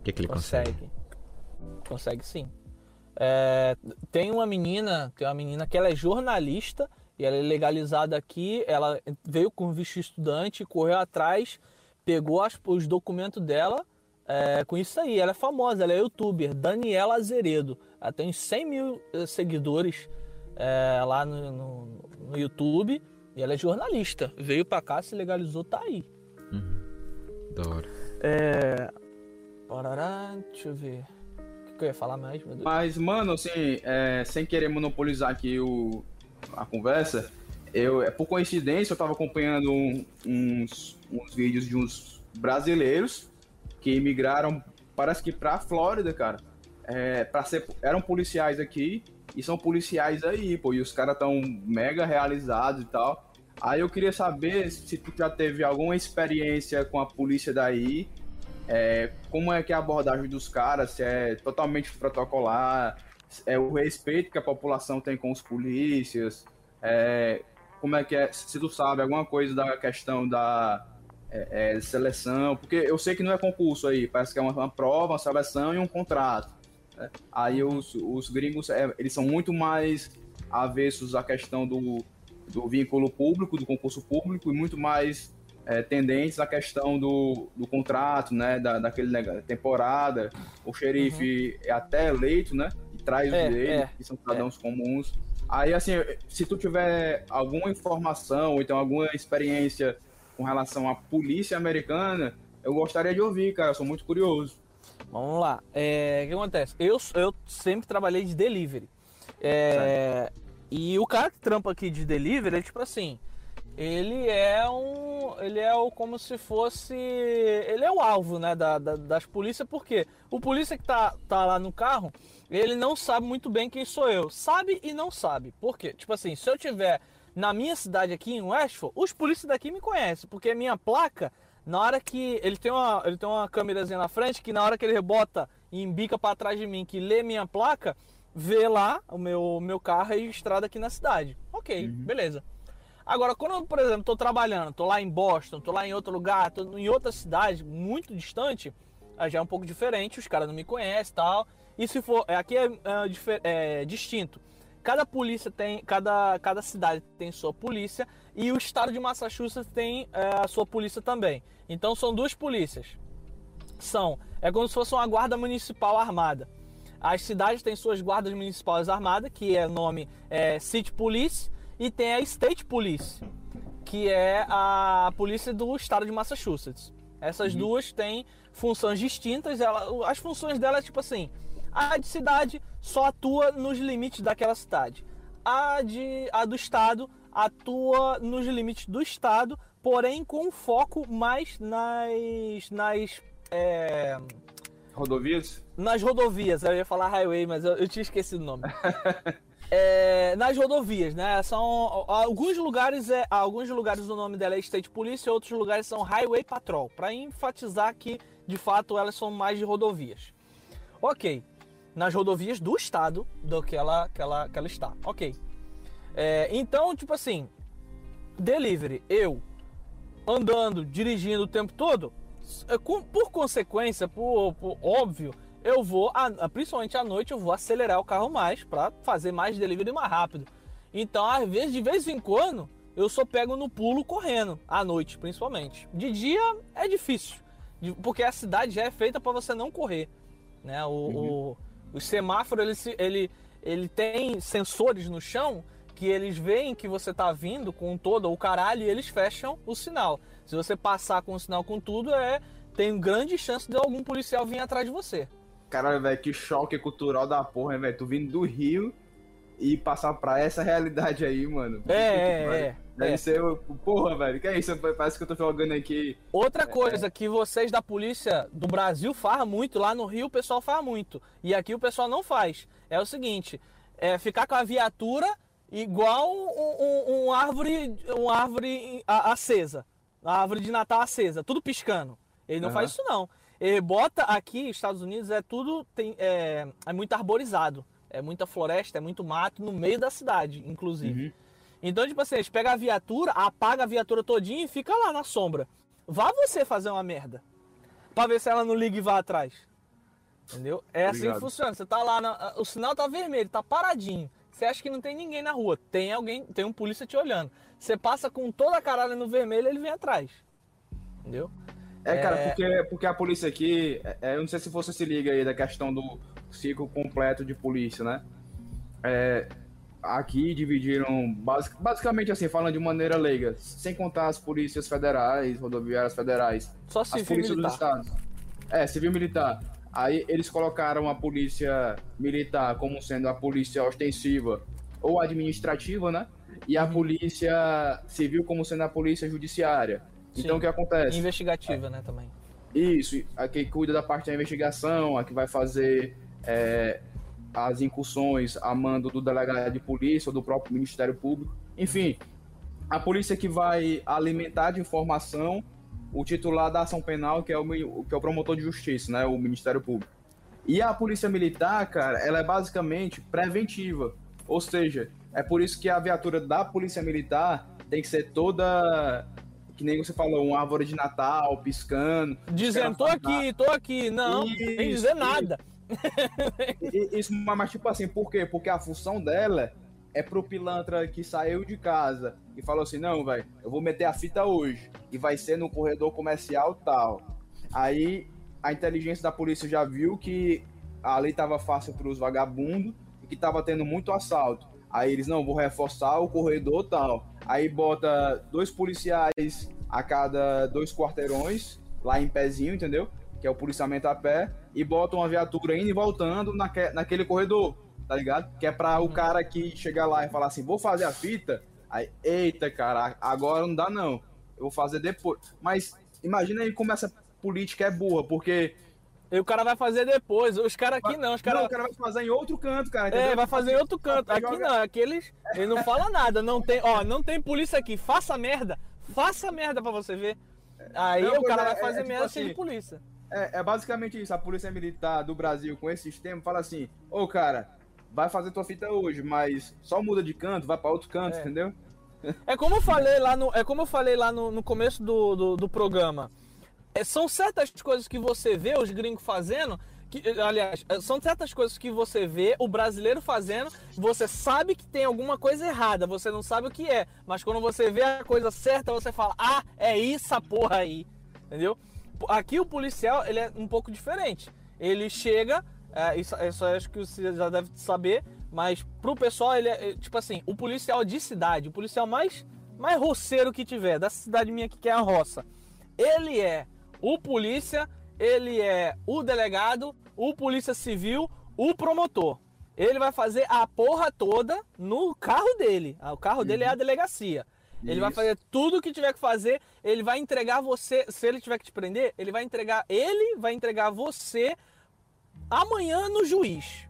O que, que ele consegue? Consegue, consegue sim. É, tem uma menina, tem uma menina que ela é jornalista e ela é legalizada aqui. Ela veio com visto estudante, correu atrás, pegou as, os documentos dela é, com isso aí. Ela é famosa, ela é youtuber, Daniela Azeredo. Ela tem 100 mil eh, seguidores é, lá no, no, no YouTube. E ela é jornalista. Veio pra cá, se legalizou, tá aí. Uhum. Da hora. É. Parará, deixa eu ver. Que eu ia falar mais, meu Deus? Mas, mano, assim, é, sem querer monopolizar aqui o, a conversa, eu, é, por coincidência, eu tava acompanhando uns, uns vídeos de uns brasileiros que imigraram, parece que pra Flórida, cara. É, pra ser, eram policiais aqui e são policiais aí, pô, e os caras tão mega realizados e tal. Aí eu queria saber se tu já teve alguma experiência com a polícia daí, é, como é que é a abordagem dos caras, se é totalmente protocolar, é o respeito que a população tem com os polícias, é, como é que é, se tu sabe alguma coisa da questão da é, é, seleção, porque eu sei que não é concurso aí, parece que é uma, uma prova, uma seleção e um contrato. Né? Aí os, os gringos, é, eles são muito mais avessos à questão do do vínculo público, do concurso público, e muito mais é, tendentes à questão do, do contrato, né? Da, daquele temporada. O xerife uhum. é até eleito, né? E traz é, direitos, é, que são cidadãos é. comuns. Aí, assim, se tu tiver alguma informação, ou então alguma experiência com relação à polícia americana, eu gostaria de ouvir, cara. Eu sou muito curioso. Vamos lá. É, o que acontece? Eu, eu sempre trabalhei de delivery. É, e o cara que trampa aqui de delivery é tipo assim. Ele é um. Ele é o, como se fosse. Ele é o alvo, né? Da, da, das polícias, porque o polícia que tá, tá lá no carro, ele não sabe muito bem quem sou eu. Sabe e não sabe. Por quê? Tipo assim, se eu tiver na minha cidade aqui em Westford, os polícias daqui me conhecem, porque a minha placa na hora que ele tem uma, ele tem uma câmerazinha na frente que na hora que ele rebota e embica para trás de mim, que lê minha placa, vê lá o meu, meu carro registrado aqui na cidade. Ok, uhum. beleza. Agora, quando eu, por exemplo, estou trabalhando, estou lá em Boston, estou lá em outro lugar, estou em outra cidade muito distante, já é um pouco diferente, os caras não me conhecem e tal. E se for, é, aqui é, é, é distinto. Cada polícia tem, cada, cada cidade tem sua polícia e o estado de Massachusetts tem é, a sua polícia também. Então são duas polícias. São, é como se fosse uma guarda municipal armada. As cidades têm suas guardas municipais armadas, que é nome é, City Police, e tem a State Police, que é a polícia do estado de Massachusetts. Essas uhum. duas têm funções distintas. Ela, as funções dela é tipo assim: a de cidade só atua nos limites daquela cidade. A, de, a do estado atua nos limites do estado, porém com foco mais nas. nas é... Rodovias? Nas rodovias, eu ia falar highway, mas eu, eu tinha esquecido o nome. é, nas rodovias, né? São alguns lugares é alguns lugares o nome dela é State Police, outros lugares são Highway Patrol, para enfatizar que de fato elas são mais de rodovias. Ok, nas rodovias do estado do que ela que ela, que ela está. Ok. É, então, tipo assim, delivery, eu andando, dirigindo o tempo todo, é, por consequência, por, por óbvio, eu vou, principalmente à noite, eu vou acelerar o carro mais para fazer mais delivery mais rápido. Então, às vezes, de vez em quando, eu só pego no pulo correndo, à noite principalmente. De dia é difícil, porque a cidade já é feita para você não correr. Né? O, uhum. o, o semáforo ele, ele, ele tem sensores no chão que eles veem que você tá vindo com todo o caralho e eles fecham o sinal. Se você passar com o sinal com tudo, é tem grande chance de algum policial vir atrás de você. Caralho, velho, que choque cultural da porra, velho. Tu vindo do Rio e passar pra essa realidade aí, mano. É, é, é. Deve é. ser. Porra, velho. Que é isso? Parece que eu tô jogando aqui. Outra é, coisa que vocês da polícia do Brasil fazem muito, lá no Rio o pessoal faz muito. E aqui o pessoal não faz. É o seguinte: é ficar com a viatura igual um, um, um árvore, um árvore acesa. A árvore de Natal acesa, tudo piscando. Ele não uhum. faz isso não. Ele bota aqui, Estados Unidos, é tudo tem, é, é muito arborizado. É muita floresta, é muito mato no meio da cidade, inclusive. Uhum. Então, tipo assim, eles pegam a viatura, apaga a viatura todinha e fica lá na sombra. Vá você fazer uma merda. Pra ver se ela não liga e vá atrás. Entendeu? É Obrigado. assim que funciona. Você tá lá, na, o sinal tá vermelho, tá paradinho. Você acha que não tem ninguém na rua. Tem alguém, tem um polícia te olhando. Você passa com toda a caralho no vermelho, ele vem atrás. Entendeu? É, cara, é... Porque, porque a polícia aqui, é, é, eu não sei se você se liga aí da questão do ciclo completo de polícia, né? É, aqui dividiram, basic, basicamente assim, falando de maneira leiga, sem contar as polícias federais, rodoviárias federais. Só civil as polícias militar. dos estados. É, civil militar. Aí eles colocaram a polícia militar como sendo a polícia ostensiva ou administrativa, né? E a uhum. polícia civil como sendo a polícia judiciária. Sim. Então o que acontece? Investigativa, é, né, também. Isso, a que cuida da parte da investigação, a que vai fazer é, as incursões a mando do delegado de polícia ou do próprio Ministério Público. Enfim, a polícia que vai alimentar de informação o titular da ação penal, que é o, que é o promotor de justiça, né, o Ministério Público. E a polícia militar, cara, ela é basicamente preventiva. Ou seja, é por isso que a viatura da polícia militar tem que ser toda que nem você falou, uma árvore de Natal piscando. Dizendo, tô aqui, tô aqui. Não, isso, sem dizer nada. Isso, mas tipo assim, por quê? Porque a função dela é pro pilantra que saiu de casa e falou assim: não, velho, eu vou meter a fita hoje e vai ser no corredor comercial tal. Aí a inteligência da polícia já viu que a lei tava fácil para os vagabundos e que tava tendo muito assalto. Aí eles, não, vou reforçar o corredor tal. Aí bota dois policiais a cada dois quarteirões, lá em pezinho, entendeu? Que é o policiamento a pé, e bota uma viatura indo e voltando naque, naquele corredor, tá ligado? Que é pra o cara que chegar lá e falar assim, vou fazer a fita, aí, eita, cara, agora não dá não, eu vou fazer depois. Mas imagina aí como essa política é boa, porque E o cara vai fazer depois. Os caras aqui não, os caras. Não, o cara vai fazer em outro canto, cara. É, entendeu? vai fazer em outro canto. Aqui Joga- não, aqueles. Ele não fala nada. Não tem, ó, não tem polícia aqui. Faça merda. Faça merda pra você ver. Aí Não, o cara é, vai é, fazer é tipo merda cheio de assim, polícia. É, é basicamente isso. A polícia militar do Brasil com esse sistema fala assim: ô cara, vai fazer tua fita hoje, mas só muda de canto, vai pra outro canto, É. entendeu? É como eu falei lá no, é como eu falei lá no, no começo do, do, do programa. É, são certas coisas que você vê os gringos fazendo. Que, aliás, é, são certas coisas que você vê o brasileiro fazendo, você sabe que tem alguma coisa errada, você não sabe o que é, mas quando você vê a coisa certa, você fala, ah, é isso a porra aí, entendeu? Aqui o policial, ele é um pouco diferente. Ele chega, é, isso, isso eu acho que você já deve saber, mas pro pessoal, ele é, é, tipo assim, o policial de cidade, o policial mais, mais roceiro que tiver, dessa cidade minha que é a roça, ele é o polícia, ele é o delegado, o polícia civil, o promotor. Ele vai fazer a porra toda no carro dele. Ah, O carro dele é a delegacia. Ele vai Isso. fazer tudo o que tiver que fazer. Ele vai entregar você. Se ele tiver que te prender, ele vai entregar. Ele vai entregar você amanhã no juiz.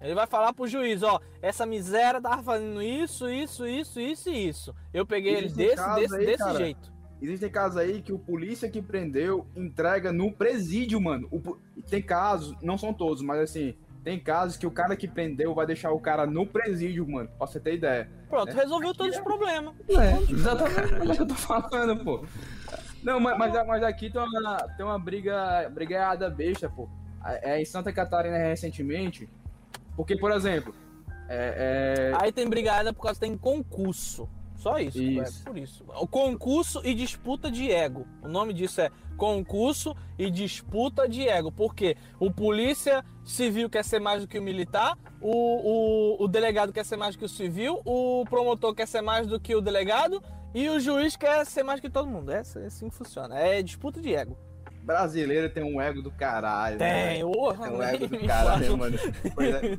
Ele vai falar pro juiz, ó, essa miséria tava fazendo isso, isso, isso, isso e isso. Eu peguei ele Existem desse, desse, aí, desse cara, jeito. Existem casos aí que o polícia que prendeu entrega no presídio, mano. O tem casos, não são todos, mas assim, tem casos que o cara que prendeu vai deixar o cara no presídio, mano. Pra você ter ideia. Pronto, É. resolveu Aqui todos é- os problemas. É, exatamente o que eu tô falando, pô. Não, mas, mas, mas aqui tem uma, tem uma briga, brigada besta, pô. É em Santa Catarina recentemente. Porque, por exemplo, é, é, Aí tem brigada por causa que tem concurso. Só isso, Isso. é por isso. O concurso e disputa de ego. O nome disso é concurso e disputa de ego. Porque o polícia civil quer ser mais do que o militar, o, o, o delegado quer ser mais do que o civil, o promotor quer ser mais do que o delegado e o juiz quer ser mais do que todo mundo. É assim- assim que funciona. É disputa de ego. brasileiro tem um ego do caralho. né, Tem, velho? porra, Tem um ego do caralho, mano. Pois é.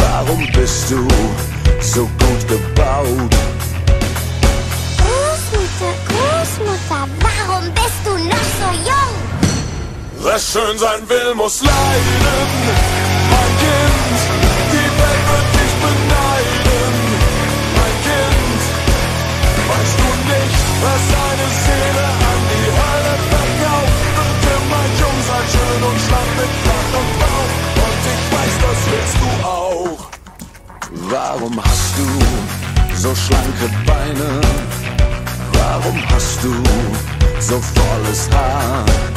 Warum bist du so gut gebaut? Großmutter, Großmutter, warum bist du noch so jung? Wer schön sein will, muss leiden. Mein Kind, die Welt wird dich beneiden. Mein Kind, weißt du nicht, was deine Seele an die Hölle verkauft? Und immer jung sein, schön und schlank mit flachem Bauch. Und ich weiß, das willst du auch. Warum hast du so schlanke Beine? Warum hast du so volles Haar?